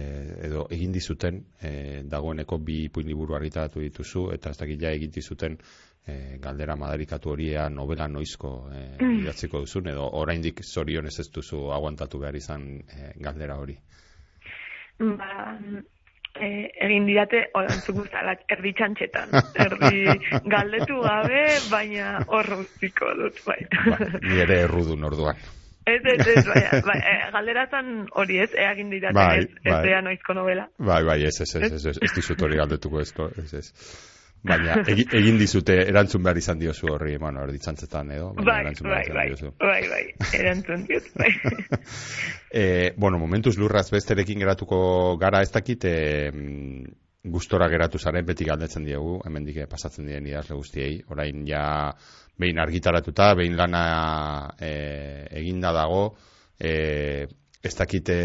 edo egin dizuten e, dagoeneko bi ipuin liburu argitaratu dituzu, eta ez dakit ja egin dizuten e, galdera madarikatu horia novela noizko e, idatziko duzun, edo oraindik zorionez ez duzu aguantatu behar izan e, galdera hori ba, e, egin didate olantzuk guztalak erdi txantxetan. Erdi galdetu gabe, baina hor dut, bai. Ba, ni ere errudun orduan. Ez, ez, ez, bai, bai, e, galderazan hori ez, egin didate bai, ez, ez bai. noizko novela. Bai, bai, ez, ez, ez, ez, ez, ez, dizut hori galdetuko ez, ez, ez. Baina egin dizute erantzun behar izan diozu horri, bueno, hori ditzantzetan edo. Bai, erantzun bai, bai, bai, bai, erantzun diot, bai. e, bueno, momentuz lurraz besterekin geratuko gara ez dakit, e, gustora geratu zaren beti galdetzen diegu, hemen dike pasatzen diren idazle guztiei, orain ja behin argitaratuta, behin lana e, eginda dago, e, ez dakite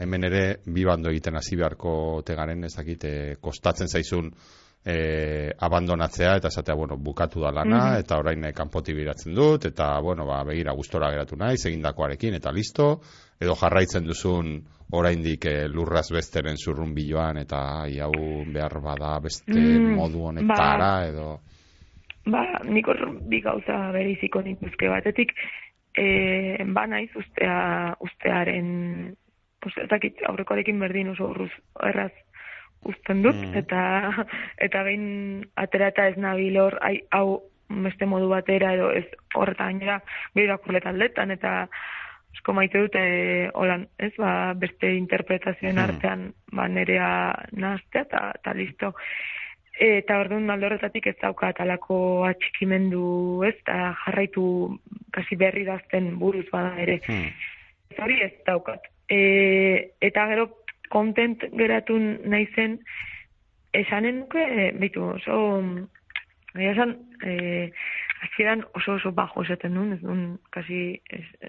hemen ere bi bando egiten hasi beharko tegaren, ez dakite kostatzen zaizun e, abandonatzea eta esatea, bueno, bukatu da lana, mm -hmm. eta orain kanpoti biratzen dut, eta, bueno, ba, begira gustora geratu naiz, egindakoarekin, eta listo, edo jarraitzen duzun oraindik e, lurraz besteren zurrun biloan, eta hau behar bada beste mm, modu honetara, ba, edo... Ba, nik hor bi gauza beriziko nituzke batetik, e, ba naiz ustea, ustearen, pues, ezakit, aurrekoarekin berdin oso urruz, erraz, uzten dut, mm. eta eta behin atera eta ez nabil hor, hau beste modu batera edo ez horreta gainera behi irakurlet aldetan, eta esko maite dute holan, ez, ba, beste interpretazioen mm. artean ba, nerea naztea eta, eta listo. Eta orduan alde horretatik ez dauka talako atxikimendu ez, eta jarraitu kasi berri dazten buruz bada ere. Mm. Hori ez daukat. E, eta gero kontent geratu nahi zen, esanen nuke, e, bitu, oso, esan, e, azieran oso oso bajo esaten duen, ez duen, kasi,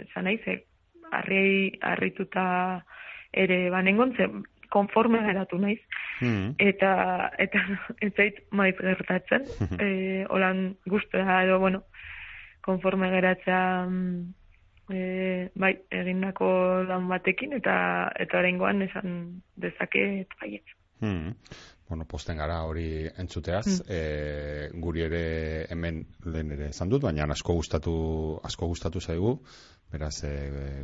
esan nahi ze, arri, arrituta ere banengon, ze, konforme geratu naiz, mm. eta, eta, ez zait maiz gertatzen, e, holan guztua, edo, bueno, konforme geratzea, mm, e, bai, egindako lan batekin eta eta oraingoan esan dezake baiet. Hmm. Bueno, posten gara hori entzuteaz, hmm. e, guri ere hemen lehen ere esan dut, baina asko gustatu asko gustatu zaigu, beraz e,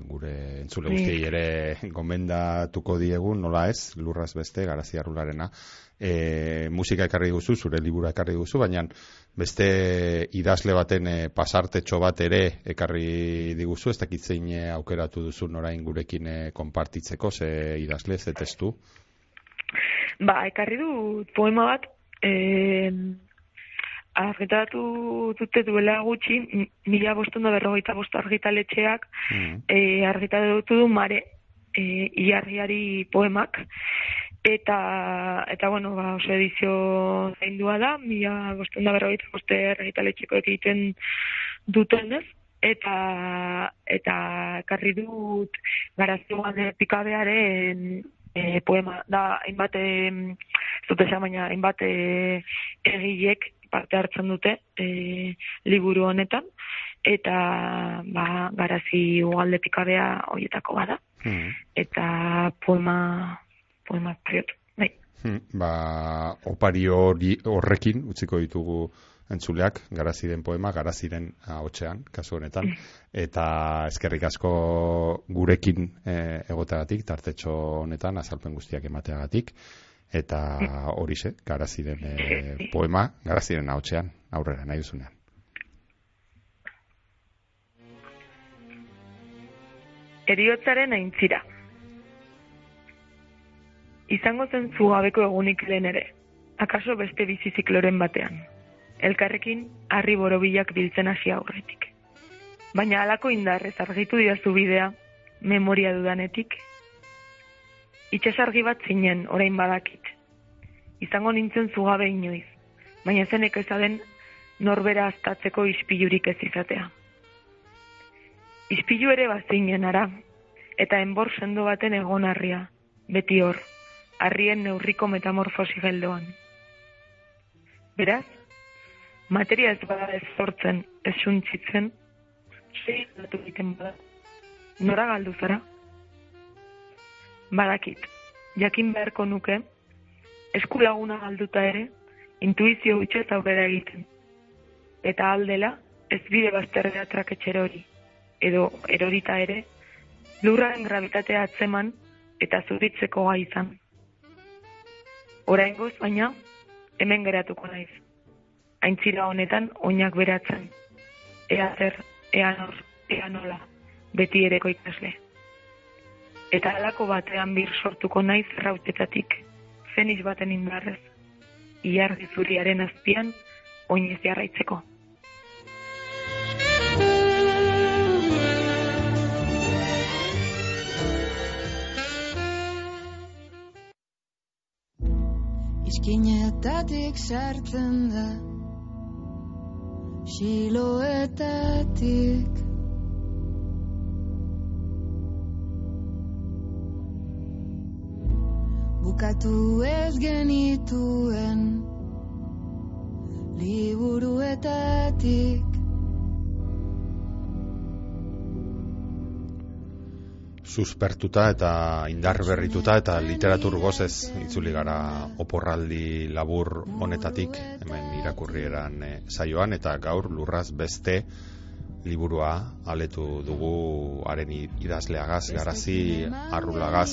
gure entzule guztiei ere gomendatuko diegu, nola ez, lurraz beste, garazia rularena, e, musika ekarri guzu, zure libura ekarri guzu, baina beste idazle baten e, pasartetxo bat ere ekarri diguzu, ez dakit zein e, aukeratu duzu orain gurekin e, konpartitzeko, ze idazle, ze testu? Ba, ekarri du poema bat, e, argitaratu dute duela gutxi, mila bostunda berrogeita bost argitaletxeak, mm. e, argitaratu du mare e, iarriari poemak, eta eta bueno ba oso edizio zaindua da mila bostunda berrogeita boste erregitaletxeko egiten duten ez eta eta karri dut garazioan epikabearen e, poema da hainbat zute baina hainbat e, egilek parte hartzen dute e, liburu honetan eta ba, garazi ugalde pikabea horietako bada hmm. eta poema poemak priotu. Bai. Hmm, ba, opari hori horrekin utziko ditugu entzuleak, garaziren poema, garaziren hotxean, kasu honetan, eta eskerrik asko gurekin e, egoteagatik, tartetxo honetan, azalpen guztiak emateagatik, eta hori ze, garaziren e, poema, garaziren hotxean, aurrera, nahi duzunean. Eriotzaren aintzira izango zen zugabeko egunik lehen ere, akaso beste bizizikloren batean. Elkarrekin, harri borobilak biltzen hasi aurretik. Baina alako indarrez argitu didazu bidea, memoria dudanetik. Itxasargi bat zinen, orain badakit. Izango nintzen zugabe inoiz, baina zenek ezaden norbera aztatzeko ispilurik ez izatea. Ispilu ere bazinen ara, eta enbor sendo baten egon harria, beti hor, harrien neurriko metamorfosi geldoan. Beraz, materia ez bada ez sortzen, ez suntzitzen, sei datu egiten bada. Nora galdu zara? Badakit, jakin beharko nuke, eskulaguna galduta ere, intuizio gutxe eta aurrera egiten. Eta aldela, ez bide bazterrea traketxero hori, edo erorita ere, lurraren gravitatea atzeman eta zuritzeko gai izan. Oraingoz baina, hemen geratuko naiz. Aintzira honetan, oinak beratzen. Ea zer, ea nor, ea nola, beti ereko ikasle. Eta alako batean bir sortuko naiz rautetatik, zeniz baten indarrez, iargi zuriaren azpian, oinez jarraitzeko. Iskinetatik sartzen da Siloetatik Bukatu ez genituen Liburuetatik. Suspertuta eta indar berrituta eta literatur gozez itzuli gara oporraldi labur honetatik hemen irakurri eran e, saioan eta gaur lurraz beste liburua aletu dugu haren idazleagaz garazi arrulagaz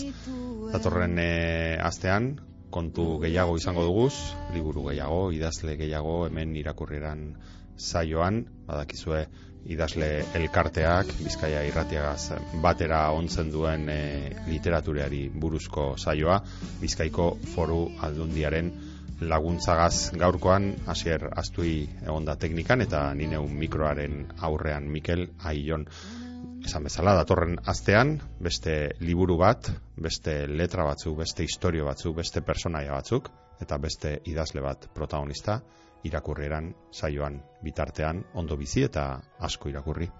datorren e, astean kontu gehiago izango duguz liburu gehiago idazle gehiago hemen irakurri eran saioan badakizue idazle elkarteak Bizkaia irratiagaz batera ontzen duen e, literatureari buruzko saioa Bizkaiko foru aldundiaren laguntzagaz. Gaurkoan hasier astui egonda teknikan eta nineu mikroaren aurrean Mikel Aion esan bezala datorren astean beste liburu bat, beste letra batzuk, beste historio batzuk, beste personaia batzuk eta beste idazle bat protagonista irakurreran saioan bitartean ondo bizi eta asko irakurri.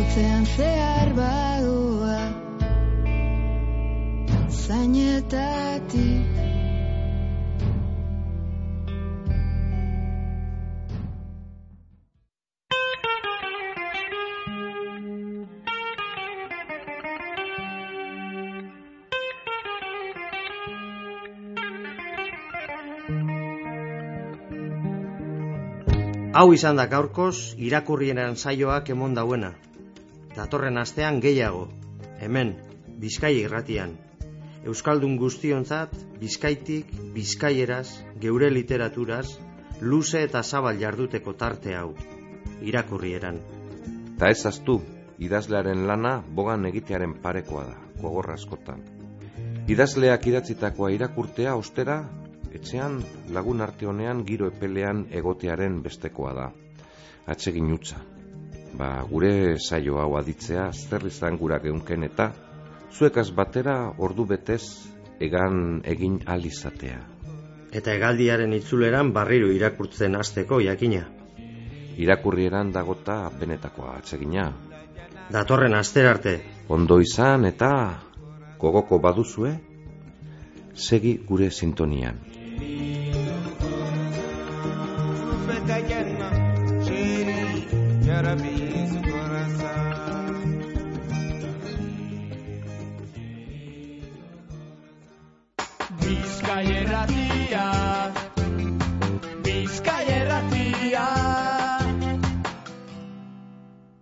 Gorputzean zehar badua Zainetatik Hau izan da gaurkoz irakurrienan saioak emon dauena. Datorren astean gehiago, hemen, Bizkai irratian. Euskaldun guztionzat, Bizkaitik, Bizkaieraz, geure literaturaz, luze eta zabal jarduteko tarte hau, irakurrieran. Ta ez aztu, idazlearen lana bogan egitearen parekoa da, gogorra askotan. Idazleak idatzitakoa irakurtea ostera etxean lagun arte honean giro epelean egotearen bestekoa da. Atsegin utza. Ba, gure saio hau aditzea zer izan gura geunken eta zuekaz batera ordu betez egan egin alizatea. Eta egaldiaren itzuleran barriro irakurtzen hasteko jakina. Irakurrieran dagota benetakoa atsegina. Datorren asterarte. Ondo izan eta gogoko baduzue, segi gure sintonian. Querubim seu coração. diz que la é tía.